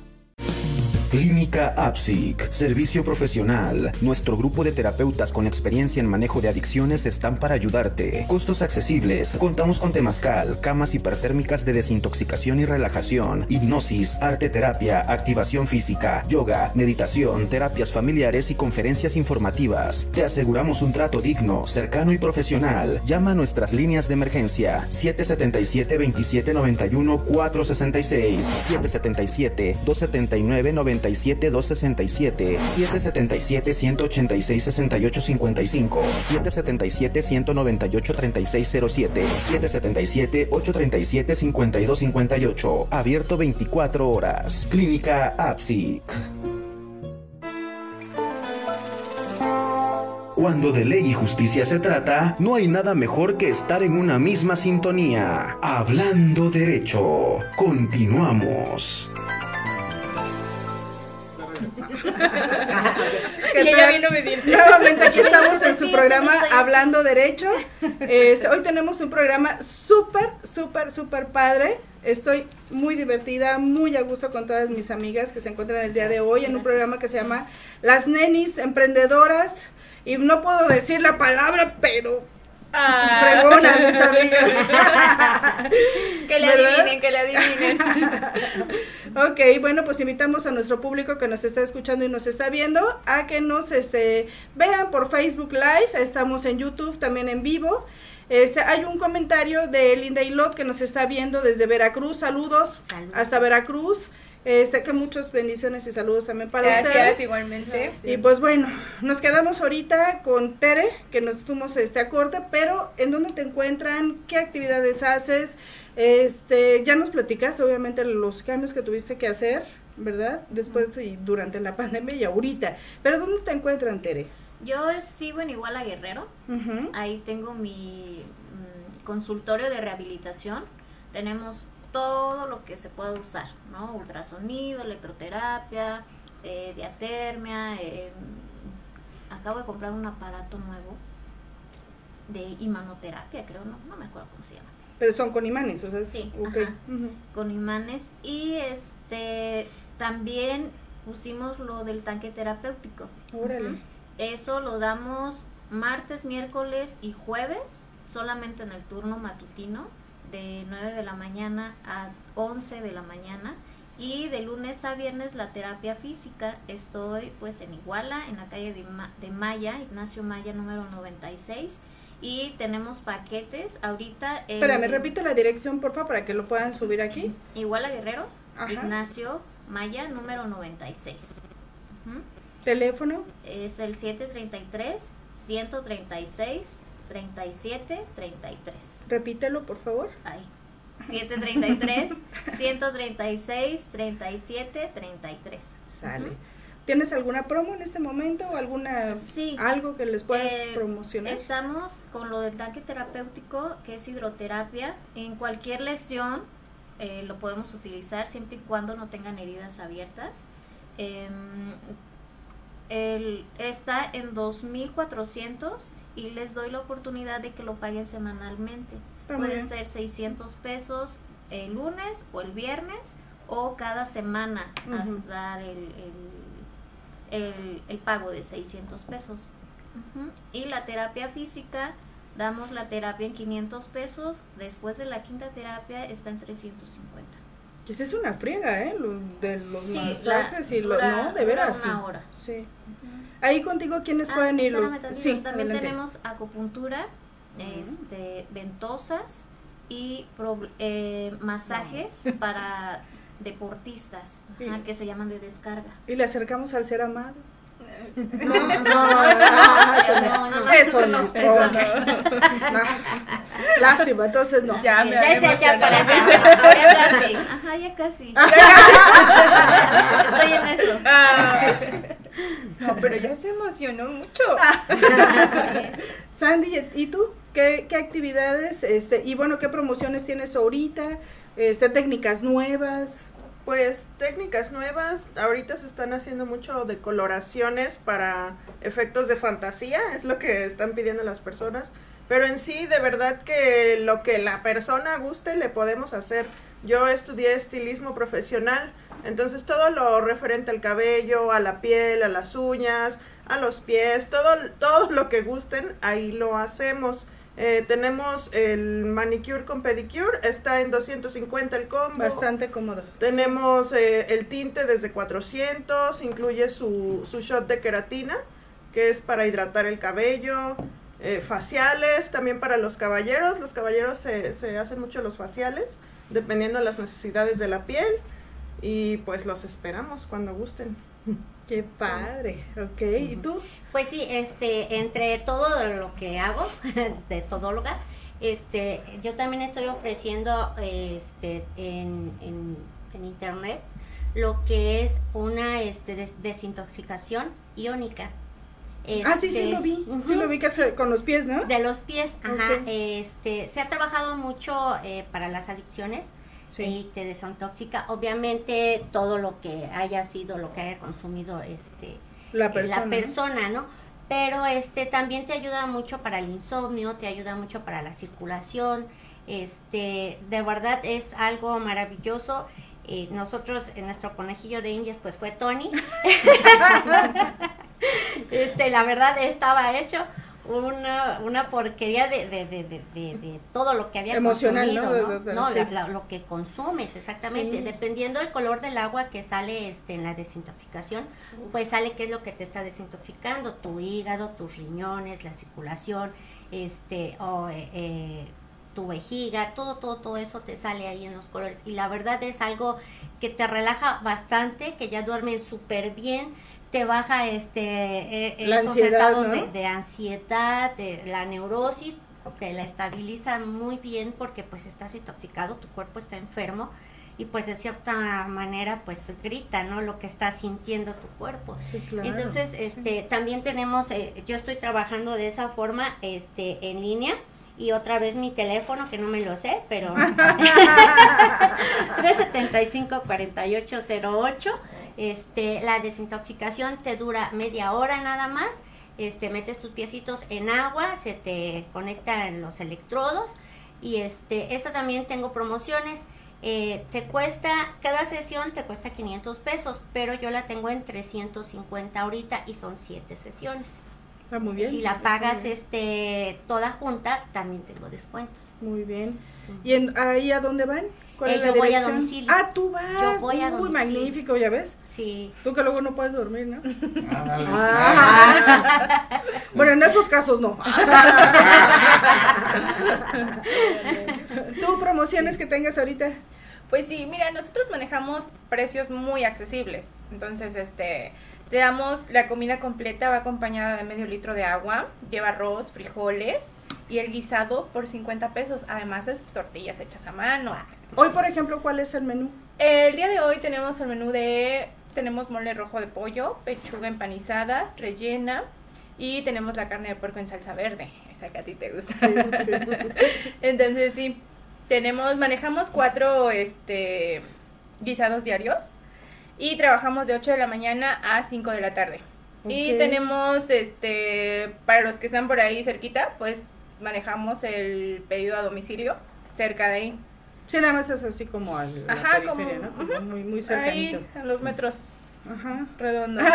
Clínica APSIC, servicio profesional. Nuestro grupo de terapeutas con experiencia en manejo de adicciones están para ayudarte. Costos accesibles. Contamos con temazcal, camas hipertérmicas de desintoxicación y relajación, hipnosis, arte terapia, activación física, yoga, meditación, terapias familiares y conferencias informativas. Te aseguramos un trato digno, cercano y profesional. Llama a nuestras líneas de emergencia 777 2791 466 777 279 97 267 777 186 68 55 777 198 3607 777 837 52 58 abierto 24 horas Clínica APSIC Cuando de ley y justicia se trata, no hay nada mejor que estar en una misma sintonía. Hablando derecho. Continuamos. Bien obediente. Nuevamente aquí estamos en su programa. Hablando Derecho. Este, hoy tenemos un programa súper, súper, súper padre. Estoy muy divertida, muy a gusto con todas mis amigas que se encuentran el día de hoy en un programa que se llama Las Nenis Emprendedoras. Y no puedo decir la palabra, pero Ah. fregona, mis amigas. Que le ¿Verdad? adivinen, que le adivinen. Ok, bueno, pues invitamos a nuestro público que nos está escuchando y nos está viendo a que nos este, vean por Facebook Live, estamos en YouTube también en vivo. Este, hay un comentario de Linda Ilot que nos está viendo desde Veracruz, saludos Saludos. hasta Veracruz, Este, que muchas bendiciones y saludos también para Gracias, ustedes. igualmente. Y pues bueno, nos quedamos ahorita con Tere, que nos fuimos este a corte, pero ¿en dónde te encuentran? ¿Qué actividades haces? Este, ya nos platicaste obviamente los cambios que tuviste que hacer, ¿verdad? Después y durante la pandemia y ahorita. Pero ¿dónde te encuentran, Tere? Yo sigo en Iguala Guerrero. Ahí tengo mi mm, consultorio de rehabilitación. Tenemos todo lo que se puede usar, ¿no? Ultrasonido, electroterapia, eh, diatermia. eh, acabo de comprar un aparato nuevo de imanoterapia, creo, no, no me acuerdo cómo se llama. Pero son con imanes, o sea, es- Sí, ajá. Con imanes y este también pusimos lo del tanque terapéutico. Órale. Eso lo damos martes, miércoles y jueves, solamente en el turno matutino, de 9 de la mañana a 11 de la mañana. Y de lunes a viernes la terapia física. Estoy pues en Iguala, en la calle de, Ma- de Maya, Ignacio Maya número 96. Y tenemos paquetes ahorita. el- Espérame, repite la dirección, porfa, para que lo puedan subir aquí. Iguala Guerrero, Ajá. Ignacio Maya, número 96. Ujú. Teléfono. Es el 733-136-3733. Repítelo, por favor. Ay. 733-136-3733. Sale. ¿Tienes alguna promo en este momento o alguna Sí. algo que les puedas Eh, promocionar? Estamos con lo del tanque terapéutico, que es hidroterapia. En cualquier lesión eh, lo podemos utilizar siempre y cuando no tengan heridas abiertas. Em, el- está en 2.400 y les doy la oportunidad de que lo paguen semanalmente. Muy Puede ser 600 pesos el lunes o el viernes o cada semana as- Ujú. dar el, el, el- el pago de 600 pesos. Ujú. Y la terapia física, damos la terapia en 500 pesos, después de la quinta terapia está en 350. Que esa es una friega, ¿eh? De los Sí, masajes la- y no, de veras. una sí. hora. Sí. Ahí contigo, ¿quiénes Ah, pueden ir? Sí, también adelante. tenemos acupuntura, este, ventosas y prob- eh, masajes para deportistas, ajá, que se llaman de descarga. Y le acercamos al ser amado. No, no, no, no, no, no, eso no, eso no. Lástima, entonces no. Ya Sí, me ya ya para casi, ya casi, ajá, ya casi. Estoy en eso. No, pero ya se emocionó mucho. Sandy, ¿y tú? ¿Qué, qué actividades, este, y bueno, qué promociones tienes ahorita? Este, técnicas nuevas. Pues técnicas nuevas, ahorita se están haciendo mucho de coloraciones para efectos de fantasía, es lo que están pidiendo las personas, pero en sí de verdad que lo que la persona guste le podemos hacer. Yo estudié estilismo profesional, entonces todo lo referente al cabello, a la piel, a las uñas, a los pies, todo, todo lo que gusten, ahí lo hacemos. Eh, tenemos el manicure con pedicure, está en 250 el combo. Bastante cómodo. Tenemos eh, el tinte desde 400, incluye su, su shot de queratina, que es para hidratar el cabello, eh, faciales, también para los caballeros, los caballeros se, se hacen mucho los faciales, dependiendo de las necesidades de la piel, y pues los esperamos cuando gusten. Qué padre, ok. ¿Y tú? Pues sí, este, entre todo lo que hago de todóloga, este, yo también estoy ofreciendo este, en, en, en internet lo que es una este, des- desintoxicación iónica. ah, sí, sí Este, lo vi. Sí lo vi que hace- con los pies, ¿no? De los pies, ajá. Este, se ha trabajado mucho eh, para las adicciones Sí. y te desintoxica. Obviamente todo lo que haya sido, lo que haya consumido este La eh, persona. la persona, ¿no? Pero este también te ayuda mucho para el insomnio, te ayuda mucho para la circulación. Este, de verdad es algo maravilloso. Eh, nosotros, en nuestro conejillo de indias, pues fue Tony. este, la verdad estaba hecho una, una porquería de, de, de, de, de- de todo lo que había Emocional, consumido, ¿no? ¿no? De- de- No, sí. la- la- lo que consumes, exactamente. Sí. Dependiendo del color del agua que sale este, en la desintoxicación, pues sale qué es lo que te está desintoxicando, tu hígado, tus riñones, la circulación, este, o eh, eh, tu vejiga, todo, todo, todo eso te sale ahí en los colores. Y la verdad es algo que te relaja bastante, que ya duermen súper bien, te baja este eh, esos estados de, de, ansiedad, de la neurosis, te la estabiliza muy bien porque pues estás intoxicado, tu cuerpo está enfermo y pues de cierta manera pues grita, ¿no? Lo que está sintiendo tu cuerpo. Sí, claro. Entonces, este, también tenemos, eh, yo estoy trabajando de esa forma, este, en línea y otra vez mi teléfono que no me lo sé, pero 375 4808. Este, la desintoxicación te dura media hora nada más. Este, metes tus piecitos en agua, se te conectan los electrodos y este, esa también tengo promociones. Eh, te cuesta, cada sesión te cuesta 500 pesos, pero yo la tengo en 350 ahorita y son 7 sesiones. Ah, muy bien. Si la pagas este toda junta, también tengo descuentos. Muy bien. ¿Y en, ahí a dónde van? ¿Cuál es la yo voy a domicilio. Ah, tú vas. Yo voy a magnífico, ¿ya ves? Sí. Tú que luego no puedes dormir, ¿no? Ándale. Ah. bueno, en esos casos no. ¿Tú promociones que tengas ahorita? Pues sí, mira, nosotros manejamos precios muy accesibles. Entonces, este, te damos la comida completa, va acompañada de medio litro de agua, lleva arroz, frijoles y el guisado por 50 pesos. Además, es tortillas hechas a mano. Hoy, por ejemplo, ¿cuál es el menú? El día de hoy tenemos el menú de, tenemos mole rojo de pollo, pechuga empanizada, rellena y tenemos la carne de puerco en salsa verde, esa que a ti te gusta. Entonces, sí, tenemos, manejamos cuatro este, guisados diarios y trabajamos de 8 de la mañana a 5 de la tarde. Y tenemos, este, para los que están por ahí cerquita, pues manejamos el pedido a domicilio cerca de ahí. Sí, nada más es así como a la Ajá, como- ¿no? Como muy, muy Ahí, cercanito. a los metros Ajá. redondos.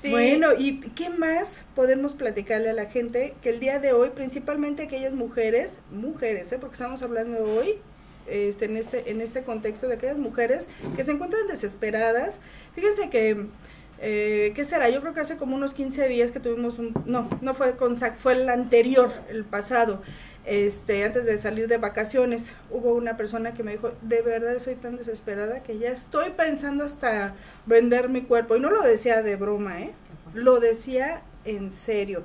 Sí. Bueno, ¿y qué más podemos platicarle a la gente que el día de hoy, principalmente aquellas mujeres, mujeres, ¿eh? porque estamos hablando hoy, este, en, este, en este contexto de aquellas mujeres que se encuentran desesperadas? Fíjense que, eh, ¿qué será? Yo creo que hace como unos 15 días que tuvimos un, no, no fue con SAC, fue el anterior, el pasado, este, antes de salir de vacaciones, hubo una persona que me dijo, de verdad soy tan desesperada que ya estoy pensando hasta vender mi cuerpo. Y no lo decía de broma, ¿eh? Lo decía en serio.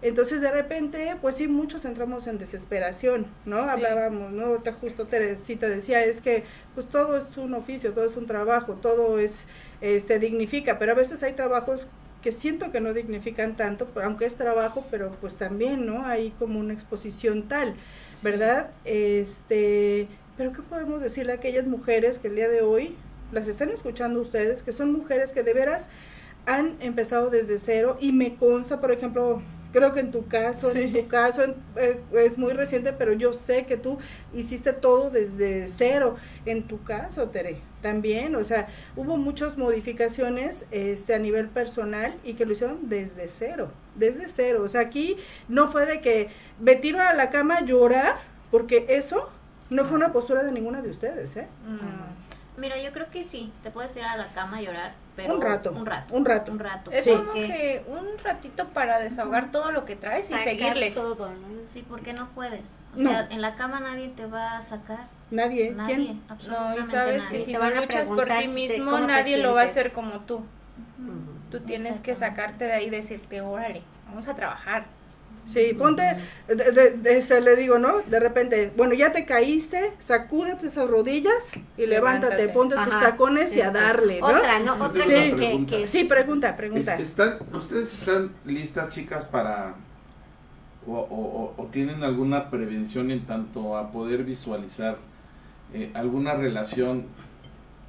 Entonces de repente, pues sí, muchos entramos en desesperación, ¿no? Hablábamos, ¿no? Ahorita justo Teresita decía, es que pues todo es un oficio, todo es un trabajo, todo es, este, dignifica, pero a veces hay trabajos que siento que no dignifican tanto, aunque es trabajo, pero pues también, ¿no? Hay como una exposición tal, ¿verdad? Este, pero ¿qué podemos decirle a aquellas mujeres que el día de hoy las están escuchando ustedes, que son mujeres que de veras han empezado desde cero y me consta, por ejemplo, creo que en tu caso, en tu caso en- eh, es muy reciente, pero yo sé que tú hiciste todo desde cero. En tu caso, Tere, también, o sea, hubo muchas modificaciones este a nivel personal y que lo hicieron desde cero, desde cero. O sea, aquí no fue de que me tiro a la cama a llorar, porque eso no fue una postura de ninguna de ustedes, ¿eh? Mira, yo creo que sí, te puedes ir a la cama a llorar, pero Un rato, un rato, un rato. un rato. Es Sí. como que un ratito para desahogar todo lo que traes y seguirle. todo, ¿no? Sí, porque no puedes. O No. sea, en la cama nadie te va a sacar. Nadie, Nadie, ¿quién? No, absolutamente y sabes nadie. que si Te no luchas por ti mismo, nadie lo va a hacer como tú. Tú tienes que sacarte de ahí y decirte, órale, vamos a trabajar. Sí, ponte, de, de- de- se le digo, ¿no? De repente, bueno, ya te caíste, sacúdete esas rodillas y levántate, Levántate. ponte tus tacones y a este, darle, ¿no? Otra, ¿no? Otra Sí. que, que, Pregunta. que- Sí, pregunta, pregunta. Es- están, ¿Ustedes están listas, chicas, para... O, o- o- o tienen alguna prevención en tanto a poder visualizar eh, alguna relación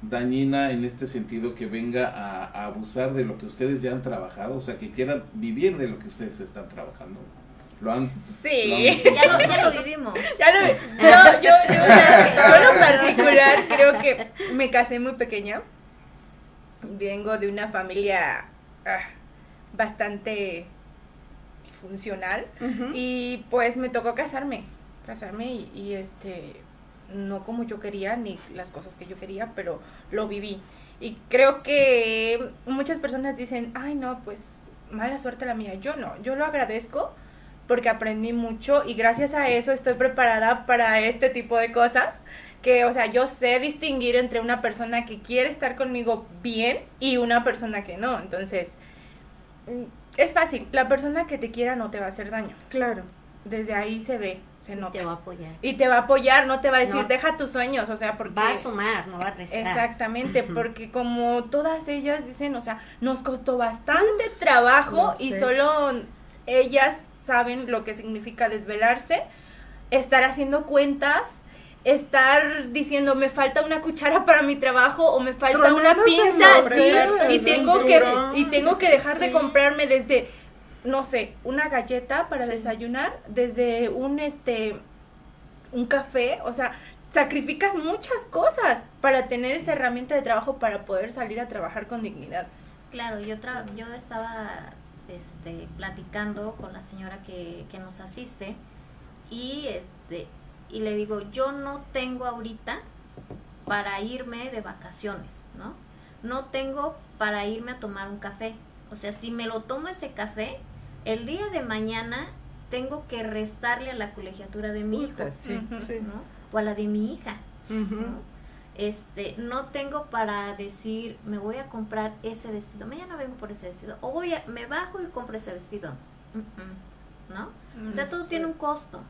dañina en este sentido que venga a, a abusar de lo que ustedes ya han trabajado? O sea, que quieran vivir de lo que ustedes están trabajando. ¿Lo han, Sí. lo han Ya lo, ya lo vivimos. Ya lo, no, yo, yo, yo en lo particular creo que me casé muy pequeña. Vengo de una familia ah, bastante funcional y pues me tocó casarme, casarme y, y, este no como yo quería ni las cosas que yo quería, pero lo viví. Y creo que muchas personas dicen, ay no, pues mala suerte la mía. Yo no, yo lo agradezco porque aprendí mucho y gracias a eso estoy preparada para este tipo de cosas que, o sea, yo sé distinguir entre una persona que quiere estar conmigo bien y una persona que no. Entonces, mm, es fácil, la persona que te quiera no te va a hacer daño. Claro. Desde ahí se ve, se nota. Te va a apoyar. Y te va a apoyar, no te va a decir, No. deja tus sueños, o sea, porque... Va a sumar, no va a restar. Exactamente, porque como todas ellas dicen, o sea, nos costó bastante trabajo y solo ellas saben lo que significa desvelarse, estar haciendo cuentas, estar diciendo me falta una cuchara para mi trabajo o me falta una Tronándose pinza, sí, y tengo que y tengo que dejar de comprarme desde no sé, una galleta para Sí. desayunar, desde un este un café, o sea, sacrificas muchas cosas para tener esa herramienta de trabajo para poder salir a trabajar con dignidad. Claro, yo, tra- yo estaba este, platicando con la señora que, que nos asiste y, este, y le digo, yo no tengo ahorita para irme de vacaciones, ¿no? No tengo para irme a tomar un café. O sea, si me lo tomo ese café, el día de mañana tengo que restarle a la colegiatura de mi hijo, Puta, sí, Ujú. sí. ¿no? O a la de mi hija. Este, no tengo para decir, me voy a comprar ese vestido, mañana vengo por ese vestido, o voy a, me bajo y compro ese vestido, Mm, mm, ¿no? O sea, todo tiene un costo.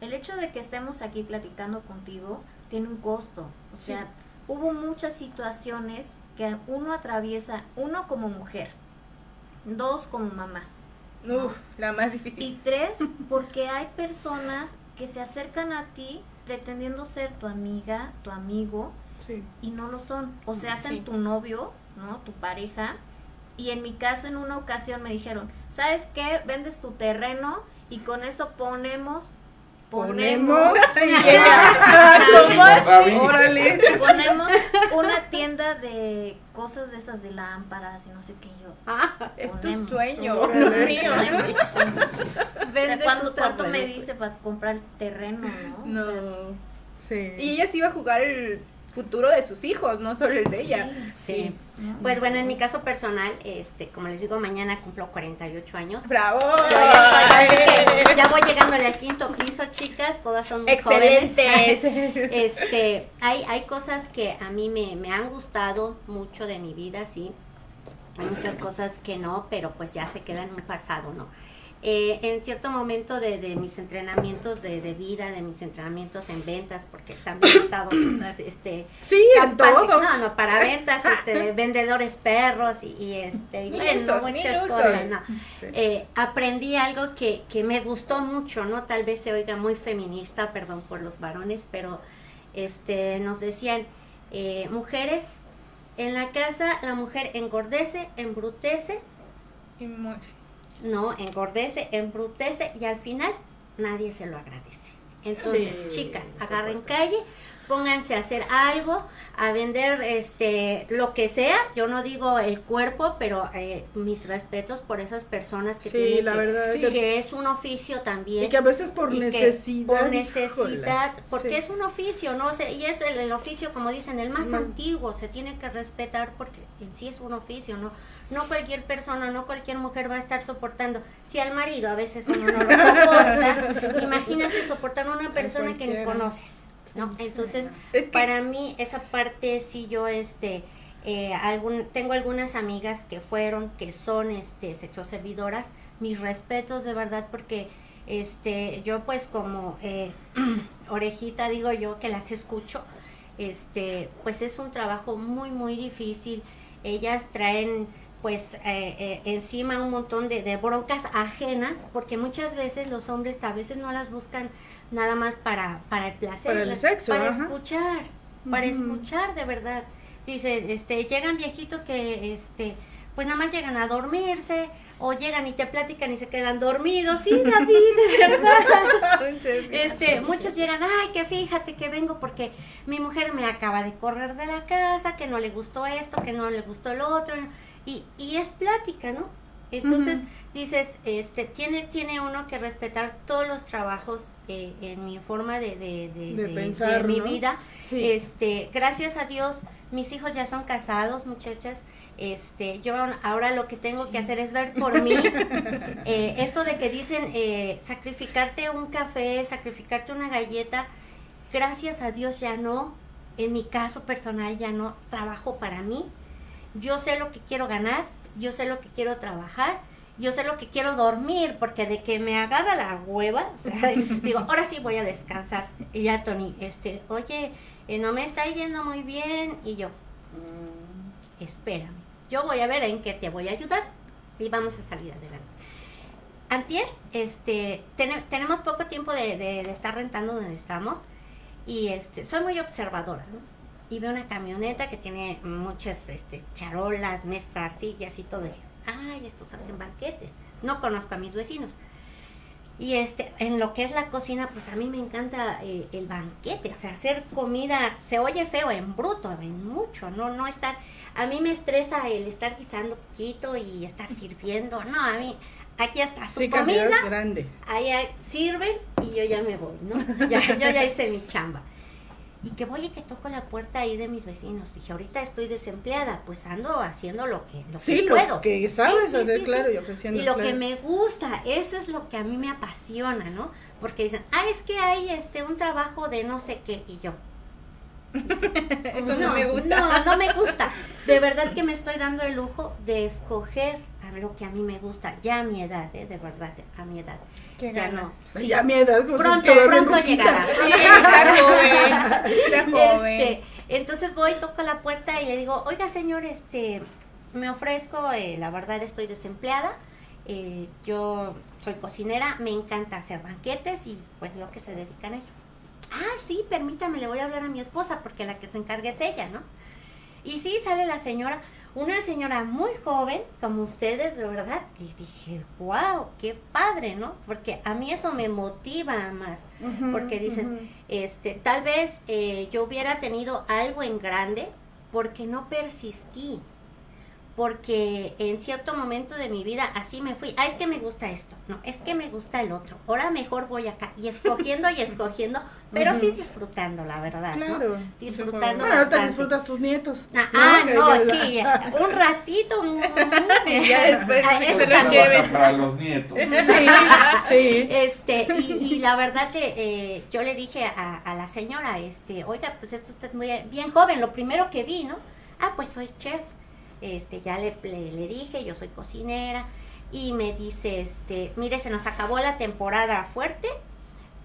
El hecho de que estemos aquí platicando contigo tiene un costo. O Sí. sea, hubo muchas situaciones que uno atraviesa, uno como mujer, dos como mamá, Uf, la más difícil. y tres, porque hay personas que se acercan a ti pretendiendo ser tu amiga, tu amigo, Sí. y no lo son. O se hacen Sí. tu novio, ¿no? Tu pareja. Y en mi caso, en una ocasión me dijeron, ¿sabes qué? Vendes tu terreno y con eso ponemos... Ponemos... Ponemos una tienda de cosas de esas de lámparas y no sé qué yo. Ah, Es tu sueño, mío. ¿cuánto, me dice para comprar terreno, no? O sea, No. Sí. Y ella sí iba a jugar el futuro de sus hijos, no solo el de ella. Sí. Pues bueno, en mi caso personal, este, como les digo, mañana cumplo 48 años. ¡Bravo! Yo ya, estoy, así que ya voy llegándole al quinto piso, chicas, todas son muy Excelentes. jóvenes. Este, hay, hay cosas que a mí me, me han gustado mucho de mi vida, sí. Hay muchas cosas que no, pero pues ya se quedan en un pasado, ¿no? Eh, en cierto momento de, de mis entrenamientos de, de vida, de mis entrenamientos en ventas, porque también he estado, este, Sí, en todo. No, no, para ventas, este, vendedores perros y, y, este, y bueno, usos, muchas cosas. Eh, aprendí algo que, que me gustó mucho, ¿no? Tal vez se oiga muy feminista, perdón por los varones, pero este, nos decían, eh, mujeres, en la casa la mujer engordece, embrutece, Y no, engordece, embrutece y al final nadie se lo agradece. Entonces, Sí, chicas, agarren calle, pónganse a hacer algo, a vender este lo que sea. Yo no digo el cuerpo, pero eh, mis respetos por esas personas que Sí, tienen la que, verdad sí, que- que es un oficio también. Y que a veces por necesidad. por necesidad, híjole, porque sí. es un oficio, ¿no? O sea, y es el, el oficio, como dicen, el más antiguo, se tiene que respetar porque en sí es un oficio, ¿no? No cualquier persona, no cualquier mujer va a estar soportando. Si al marido a veces uno no lo soporta, imagínate soportar a una persona que cualquiera. conoces, ¿no? Entonces, Es que- para mí esa parte sí yo, este, eh, algún, tengo algunas amigas que fueron, que son, este, sexoservidoras, mis respetos de verdad porque este yo pues como eh, orejita digo yo que las escucho este pues es un trabajo muy muy difícil. Ellas traen pues eh, eh, encima un montón de, de broncas ajenas porque muchas veces los hombres a veces no las buscan nada más para para el placer Para el sexo, para ajá. escuchar para escuchar de verdad. Dice este llegan viejitos que este pues nada más llegan a dormirse o llegan y te platican y se quedan dormidos. Sí David de verdad. Este muchos llegan ay que fíjate que vengo porque mi mujer me acaba de correr de la casa que no le gustó esto que no le gustó lo otro y, y es plática no Entonces dices, este, tiene, tiene uno que respetar todos los trabajos eh, en mi forma de, de, de, pensar, mi vida. Sí. Este, gracias a Dios, mis hijos ya son casados, muchachas. Este, yo ahora lo que tengo que hacer es ver por mí. Eh, eso de que dicen eh, sacrificarte un café, sacrificarte una galleta, gracias a Dios ya no. En mi caso personal ya no trabajo para mí. Yo sé lo que quiero ganar, yo sé lo que quiero trabajar, yo sé lo que quiero dormir, porque de que me agarra la hueva, o sea, digo, ahora sí voy a descansar. Y ya Tony, este, oye, eh, no me está yendo muy bien. Y yo, "Mm, espérame, yo voy a ver en qué te voy a ayudar y vamos a salir adelante. Antier, este, tene- tenemos poco tiempo de estar rentando donde estamos y este, soy muy observadora, ¿no? Y veo una camioneta que tiene muchas este, charolas, mesas, sillas y todo. Ay, estos hacen banquetes. No conozco a mis vecinos. Y este, en lo que es la cocina, pues a mí me encanta eh, el banquete, o sea, hacer comida, se oye feo en bruto, en mucho, no, no estar, a mí me estresa el estar guisando poquito y estar sirviendo, no, a mí, aquí está su Sí, comida, grande. ahí ahí sirven y yo ya me voy, ¿no? Ya, yo ya hice mi chamba. Y que voy y que toco la puerta ahí de mis vecinos. Dije, ahorita estoy desempleada, pues ando haciendo lo que, lo Sí, que lo puedo. que sabes hacer, claro, y ofreciendo, Y lo claro. que me gusta, eso es lo que a mí me apasiona, ¿no? Porque dicen, ah, es que hay este un trabajo de no sé qué, y yo. Eso no me gusta. No, no me gusta. De verdad que me estoy dando el lujo de escoger lo que a mí me gusta, ya a mi edad, ¿eh? de verdad, a mi edad. Qué ya ganas. no. Ay, ya a mi edad, como Pronto, pronto llegará. Sí, está joven, está joven. Este, entonces voy, toco la puerta y le digo, oiga señor, este, me ofrezco, eh, la verdad estoy desempleada, eh, yo soy cocinera, me encanta hacer banquetes y pues lo que se dedican a eso. Ah, sí, permítame, le voy a hablar a mi esposa porque la que se encarga es ella, ¿no? Y sí, sale la señora, una señora muy joven, como ustedes, de verdad, y dije, wow, qué padre, ¿no? Porque a mí eso me motiva más, porque dices, este, tal vez eh, yo hubiera tenido algo en grande porque no persistí, porque en cierto momento de mi vida así me fui, ah, es que me gusta esto, no, es que me gusta el otro, ahora mejor voy acá, y escogiendo y escogiendo, pero sí disfrutando, la verdad, ¿no? Claro. Disfrutando Bueno, ahorita bastante. disfrutas tus nietos. Ah, ah, no, que- sí, un ratito. Y ya después ah, que eso se los para los nietos. Sí, sí. Este, y, y la verdad que eh, yo le dije a, a la señora, este, oiga, pues esto usted es muy bien joven, lo primero que vi, ¿no? Ah, pues soy chef. Este, ya le, le, dije, yo soy cocinera. Y me dice, este, mire, se nos acabó la temporada fuerte,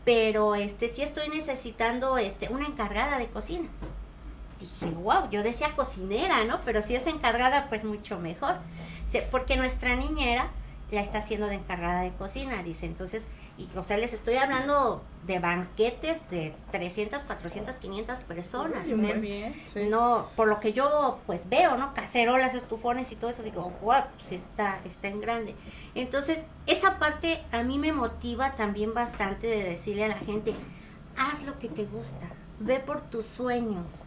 pero este, sí estoy necesitando este, una encargada de cocina. Dije, wow, yo decía cocinera, ¿no? Pero si es encargada, pues mucho mejor. Porque nuestra niñera la está haciendo de encargada de cocina, dice. Entonces, y, o sea, les estoy hablando de banquetes de 300, 400, 500 personas. Uy, muy bien, No, por lo que yo pues veo, ¿no? Cacerolas, estufones y todo eso, digo, wow, pues está, está en grande. Entonces, esa parte a mí me motiva también bastante de decirle a la gente, haz lo que te gusta, ve por tus sueños.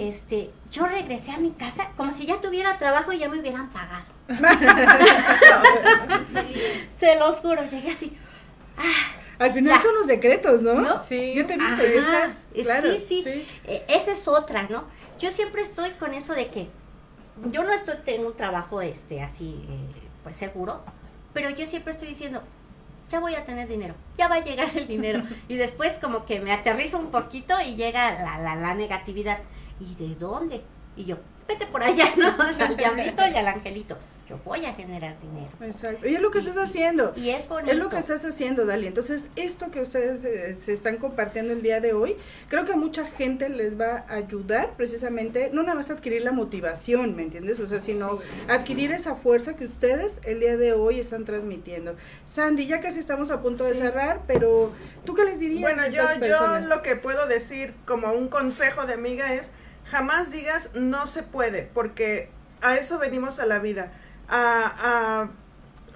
Este, yo regresé a mi casa como si ya tuviera trabajo y ya me hubieran pagado. Se los juro, llegué así. Ah, Al final Ya. son los decretos, ¿no? ¿No? Sí. Yo te he visto, y estás. eh, Claro, sí, sí, Eh, esa es otra, ¿no? Yo siempre estoy con eso de que yo no estoy tengo un trabajo este así eh, pues seguro, pero yo siempre estoy diciendo, ya voy a tener dinero, ya va a llegar el dinero. y después como que me aterrizo un poquito y llega la, la, la negatividad. ¿Y de dónde? Y yo, vete por allá, ¿no? Al diablito y al angelito. Yo voy a generar dinero. Exacto. Y es lo que estás haciendo. Y es bonito. Es lo que estás haciendo, Dali. Entonces, esto que ustedes eh, se están compartiendo el día de hoy, creo que a mucha gente les va a ayudar precisamente, no nada más a adquirir la motivación, ¿me entiendes? O sea, sino adquirir esa fuerza que ustedes el día de hoy están transmitiendo. Sandy, ya casi estamos a punto de cerrar, pero ¿tú qué les dirías Bueno, a yo, estas yo personas? lo que puedo decir como un consejo de amiga es, jamás digas no se puede, porque a eso venimos a la vida, a,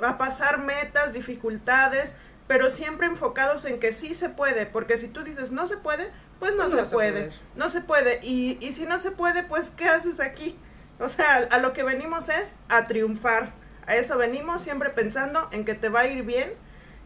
a, a pasar metas, dificultades, pero siempre enfocados en que sí se puede, porque si tú dices no se puede, pues no, Pues se puede, no se puede, y, y si no se puede, pues ¿qué haces aquí? O sea, a lo que venimos es a triunfar, A eso venimos, siempre pensando en que te va a ir bien.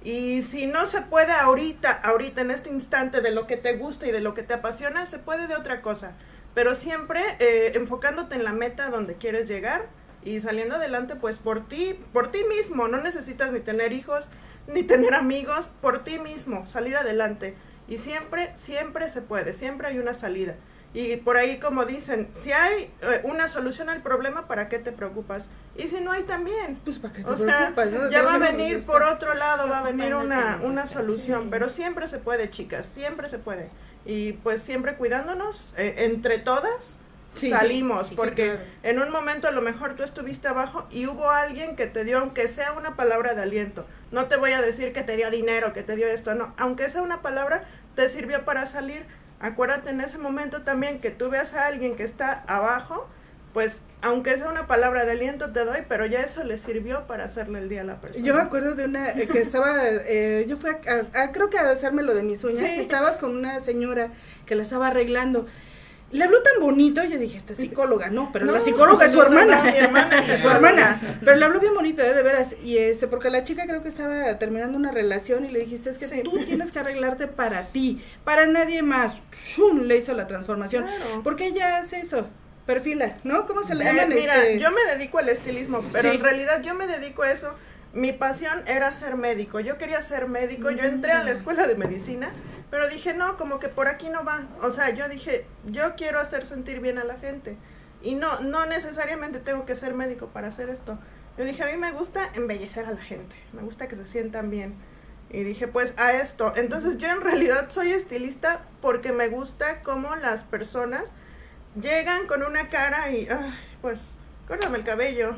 Y si no se puede ahorita, ahorita en este instante de lo que te gusta y de lo que te apasiona, se puede de otra cosa. Pero siempre eh, enfocándote en la meta donde quieres llegar y saliendo adelante pues por ti, por ti mismo. No necesitas ni tener hijos, ni tener amigos, por ti mismo, salir adelante. Y siempre, siempre se puede, siempre hay una salida. Y por ahí como dicen, si hay eh, una solución al problema, ¿para qué te preocupas? Y si no hay también, pues ¿para qué te o sea, no? ya va a venir por otro lado, va a venir una, una solución, pero siempre se puede, chicas, siempre se puede. Y pues siempre cuidándonos, eh, entre todas, Sí, salimos, sí, sí, porque claro. en un momento a lo mejor tú estuviste abajo y hubo alguien que te dio, aunque sea una palabra de aliento. No te voy a decir que te dio dinero, que te dio esto, no. Aunque sea una palabra, te sirvió para salir. Acuérdate en ese momento también que tú veas a alguien que está abajo, pues aunque sea una palabra de aliento te doy, pero ya eso le sirvió para hacerle el día a la persona. Yo me acuerdo de una eh, que estaba, eh, yo fui a, a- creo que a hacerme lo de mis uñas, estabas con una señora que la estaba arreglando. Le habló tan bonito, yo dije, esta psicóloga, no, pero No, la psicóloga es su hermana. mi hermana es su hermana. Pero le habló bien bonito, ¿eh? de veras. Y este, porque la chica creo que estaba terminando una relación y le dijiste, es que Sí. tú tienes que arreglarte para ti, para nadie más. ¡Shum! Le hizo la transformación. Claro. ¿Por qué ella hace eso? Perfila, ¿no? ¿Cómo se le Eh, llaman? mira, este? yo me dedico al estilismo, pero Sí. en realidad yo me dedico a eso. Mi pasión era ser médico. Yo quería ser médico. Yo entré a la escuela de medicina, pero dije, no, como que por aquí no va. O sea, yo dije, yo quiero hacer sentir bien a la gente. Y no, no necesariamente tengo que ser médico para hacer esto. Yo dije, a mí me gusta embellecer a la gente. Me gusta que se sientan bien. Y dije, pues a esto. Entonces yo en realidad soy estilista porque me gusta cómo las personas llegan con una cara y, ay, pues, córtame el cabello.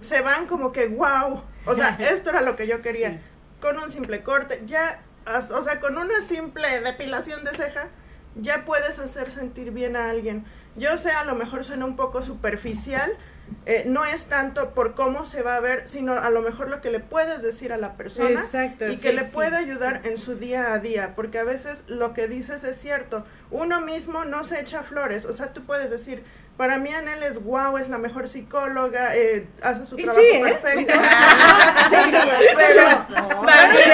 Se van como que, wow. O sea, esto era lo que yo quería. Con un simple corte, ya, o sea, con una simple depilación de ceja, ya puedes hacer sentir bien a alguien. Yo sé, a lo mejor suena un poco superficial, eh, no es tanto por cómo se va a ver, sino a lo mejor lo que le puedes decir a la persona Exacto, y sí, que le sí. puede ayudar en su día a día, porque a veces lo que dices es cierto, uno mismo no se echa flores, o sea, tú puedes decir, para mí Anel es guau, es la mejor psicóloga, eh, hace su trabajo sí, ¿eh? perfecto. No, sí, pero, claro que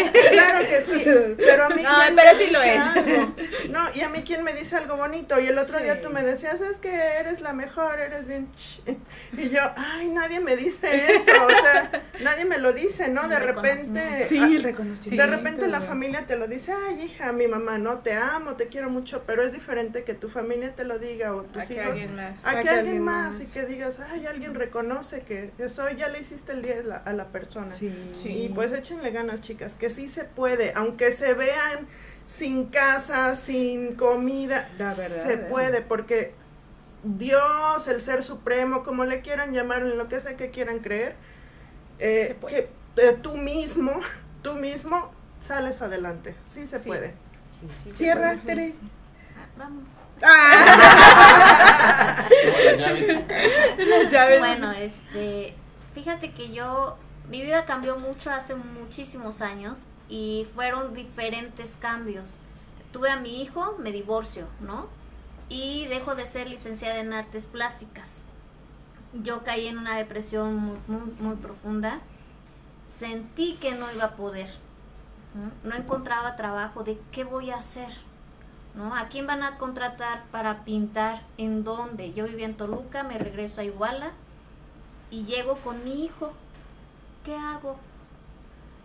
sí, claro que sí, pero a mí No, ¿quién pero me sí lo es. algo? No, y a mí quien me dice algo bonito, y el otro día tú me decías, es que eres la mejor, eres bien ch-". y yo, ay, nadie me dice eso, o sea, nadie me lo dice, ¿no? De repente, Sí, ah, el reconocimiento. de repente la familia te lo dice, ay hija, mi mamá, no te amo, te quiero mucho, pero es diferente que tu familia te lo diga o tus hijos, alguien más. a que alguien más y que digas, ay, alguien reconoce que eso ya le hiciste el día a la, a la persona. Sí. Y pues échenle ganas, chicas, que sí se puede, aunque se vean sin casa, sin comida, La verdad, se puede, porque Dios, el ser supremo, como le quieran llamar, en lo que sea que quieran creer, eh, puede. que eh, tú mismo, tú mismo sales adelante, sí se Sí. puede. Cierra, Tere. Ah, Vamos. Ya ves. Ya ves. Bueno, este, fíjate que yo, mi vida cambió mucho hace muchísimos años y fueron diferentes cambios. Tuve a mi hijo, me divorcio, ¿no? Y dejo de ser licenciada en artes plásticas. Yo caí en una depresión muy, muy, muy profunda. Sentí que no iba a poder. ¿no? No encontraba trabajo de qué voy a hacer. ¿No? ¿A quién van a contratar para pintar? ¿En dónde? Yo vivía en Toluca, me regreso a Iguala y llego con mi hijo. ¿Qué hago?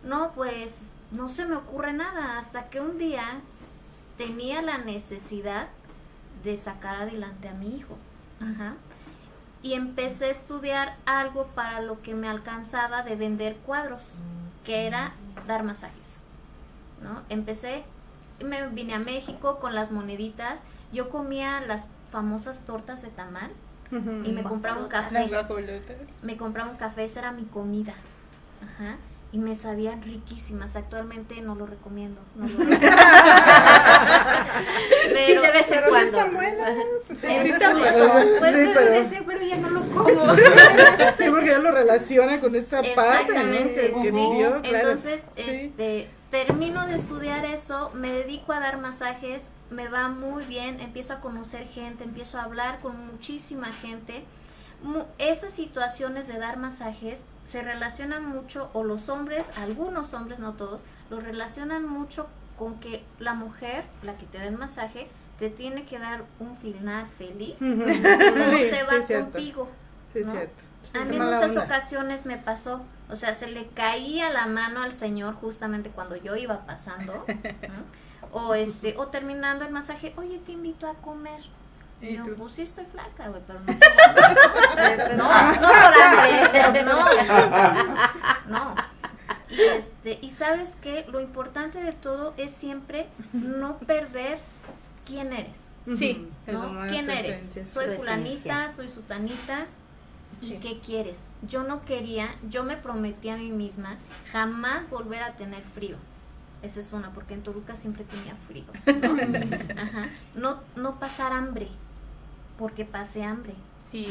No, pues no se me ocurre nada hasta que un día tenía la necesidad de sacar adelante a mi hijo. Ajá. Y empecé a estudiar algo para lo que me alcanzaba de vender cuadros, que era dar masajes. ¿no? Empecé, me vine a México con las moneditas, yo comía las famosas tortas de tamal y me compraba un café. Me compraba un café, esa era mi comida. Ajá. Y me sabían riquísimas. Actualmente no lo recomiendo. No lo Sí, de vez en Pero sí cuando. están buenas. Sí, están pues, buenas. pues Sí, debe pero- pero ya no lo como. Sí, porque ya lo relaciona con esta parte. Exactamente, ¿no? que sí. vivió, claro. Entonces, Sí. este, termino de estudiar eso, me dedico a dar masajes, me va muy bien, empiezo a conocer gente, empiezo a hablar con muchísima gente, esas situaciones de dar masajes se relacionan mucho, o los hombres, algunos hombres, no todos, los relacionan mucho con que la mujer, la que te da el masaje, te tiene que dar un final feliz, no se va contigo. Sí, cierto. A mí en muchas ocasiones me pasó, o sea, se le caía la mano al señor justamente cuando yo iba pasando, o este, o terminando el masaje, oye, te invito a comer. ¿Y yo, pues sí estoy flaca, güey, pero no. no, no por hambre, no. No. Y, este, y sabes que lo importante de todo es siempre no perder quién eres. Sí. ¿no? ¿Quién eres? Soy fulanita, soy sutanita. ¿Y qué quieres? Yo no quería, yo me prometí a mí misma jamás volver a tener frío. Esa es una, porque en Toluca siempre tenía frío. ¿no? Ajá. No, no pasar hambre, porque pasé hambre. Sí.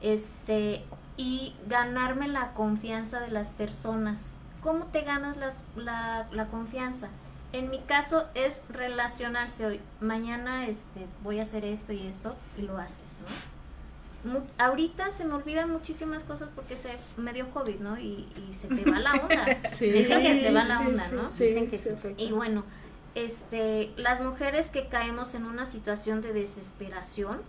Este, y ganarme la confianza de las personas. ¿Cómo te ganas la, la, la confianza? en mi caso es relacionarse hoy. Mañana este, voy a hacer esto y esto y lo haces, ¿no? Ahorita se me olvidan muchísimas cosas porque se me dio COVID, ¿no? Y, se te va la onda. Dicen que se va la onda, ¿no? Dicen que sí. Y bueno, este, las mujeres que caemos en una situación de desesperación,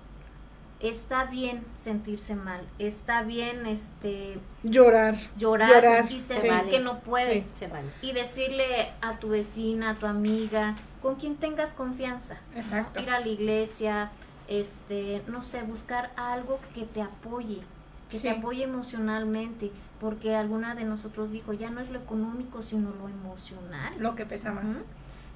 está bien sentirse mal, está bien este llorar, llorar, y sentir que no puedes y decirle a tu vecina, a tu amiga, con quien tengas confianza, ir a la iglesia, este, no sé, buscar algo que te apoye, que te apoye emocionalmente, porque alguna de nosotros dijo, ya no es lo económico, sino lo emocional. Lo que pesa más.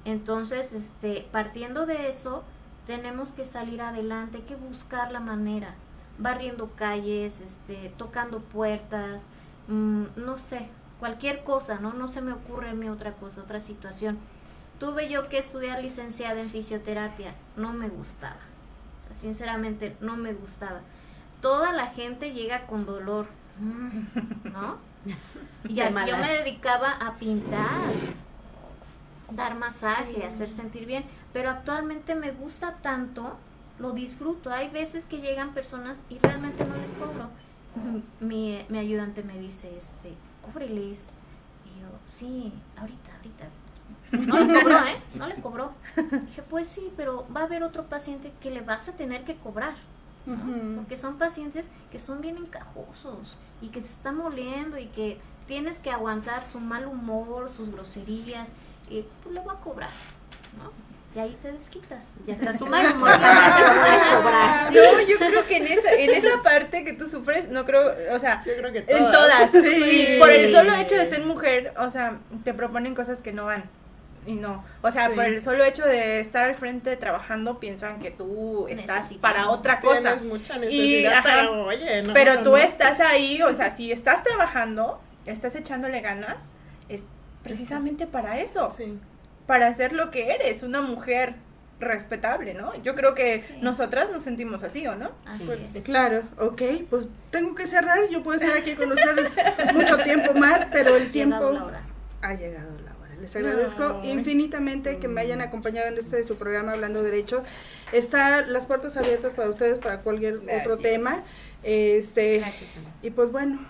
Entonces, este, partiendo de eso, tenemos que salir adelante, hay que buscar la manera, barriendo calles, este, tocando puertas, mm, no sé, cualquier cosa, ¿no? No se me ocurre a mí otra cosa, otra situación. Tuve yo que estudiar licenciada en fisioterapia, no me gustaba, sinceramente no me gustaba. Toda la gente llega con dolor, ¿no? Y yo me dedicaba a pintar, dar masaje, hacer sentir bien pero actualmente me gusta tanto, lo disfruto. Hay veces que llegan personas y realmente no les cobro. Mi, mi ayudante me dice, este, cóbreles. Y yo, sí, ahorita, ahorita. No le cobró, ¿eh? No le cobró. Dije, pues sí, pero va a haber otro paciente que le vas a tener que cobrar. Porque son pacientes que son bien encajosos y que se están moliendo y que tienes que aguantar su mal humor, sus groserías, y pues le voy a cobrar, ¿no? y ahí te desquitas. Ya está su mal humor. no, yo creo que en esa, en esa parte que tú sufres, no creo, o sea, yo creo que en todas. Sí. por el solo hecho de ser mujer, o sea, te proponen cosas que no van. Y no, o sea, por el solo hecho de estar al frente trabajando, piensan que tú estás para otra cosa. Tienes mucha necesidad, pero oye, no, Pero tú estás ahí, o sea, si estás trabajando, estás echándole ganas, es precisamente para eso. Sí para hacer lo que eres, una mujer respetable, ¿no? Yo creo que nosotras nos sentimos así, ¿o no? Pues, claro, ok, pues tengo que cerrar, yo puedo estar aquí con ustedes mucho tiempo más, pero el tiempo ha llegado la hora. Les agradezco infinitamente que me hayan acompañado en este de su programa Hablando Derecho. Están las puertas abiertas para ustedes para cualquier otro tema. Este, gracias, y pues bueno,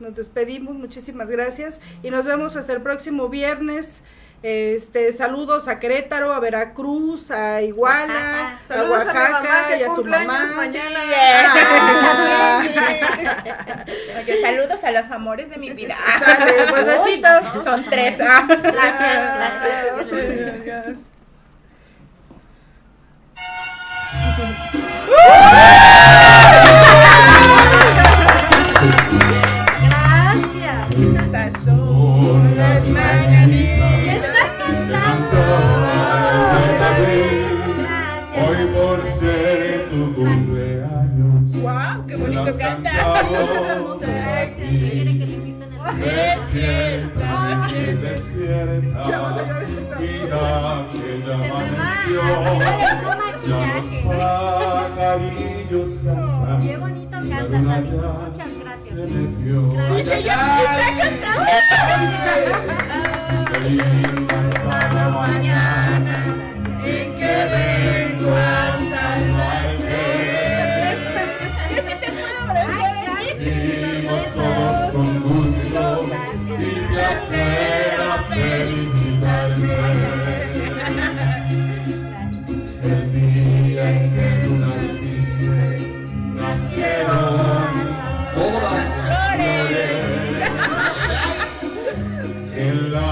nos despedimos, muchísimas gracias y nos vemos hasta el próximo viernes. Este, saludos a Querétaro, a Veracruz, a Iguala, a Oaxaca y a su mamá. mañana. saludos a los amores de mi vida. pues besitos. Son tres. Gracias, gracias. gracias. Despierta, despierta, mira que ya amaneció, ya los pajarillos Qué bonito canta, muchas gracias. Se metió. Mañana placer felicitarme. El día en que tú naciste, nacieron todas las flores. En la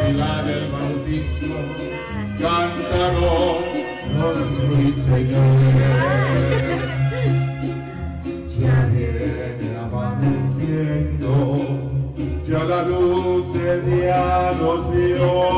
pila del bautismo cantaron los ruiseñores. Del día nos dio.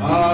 Ah.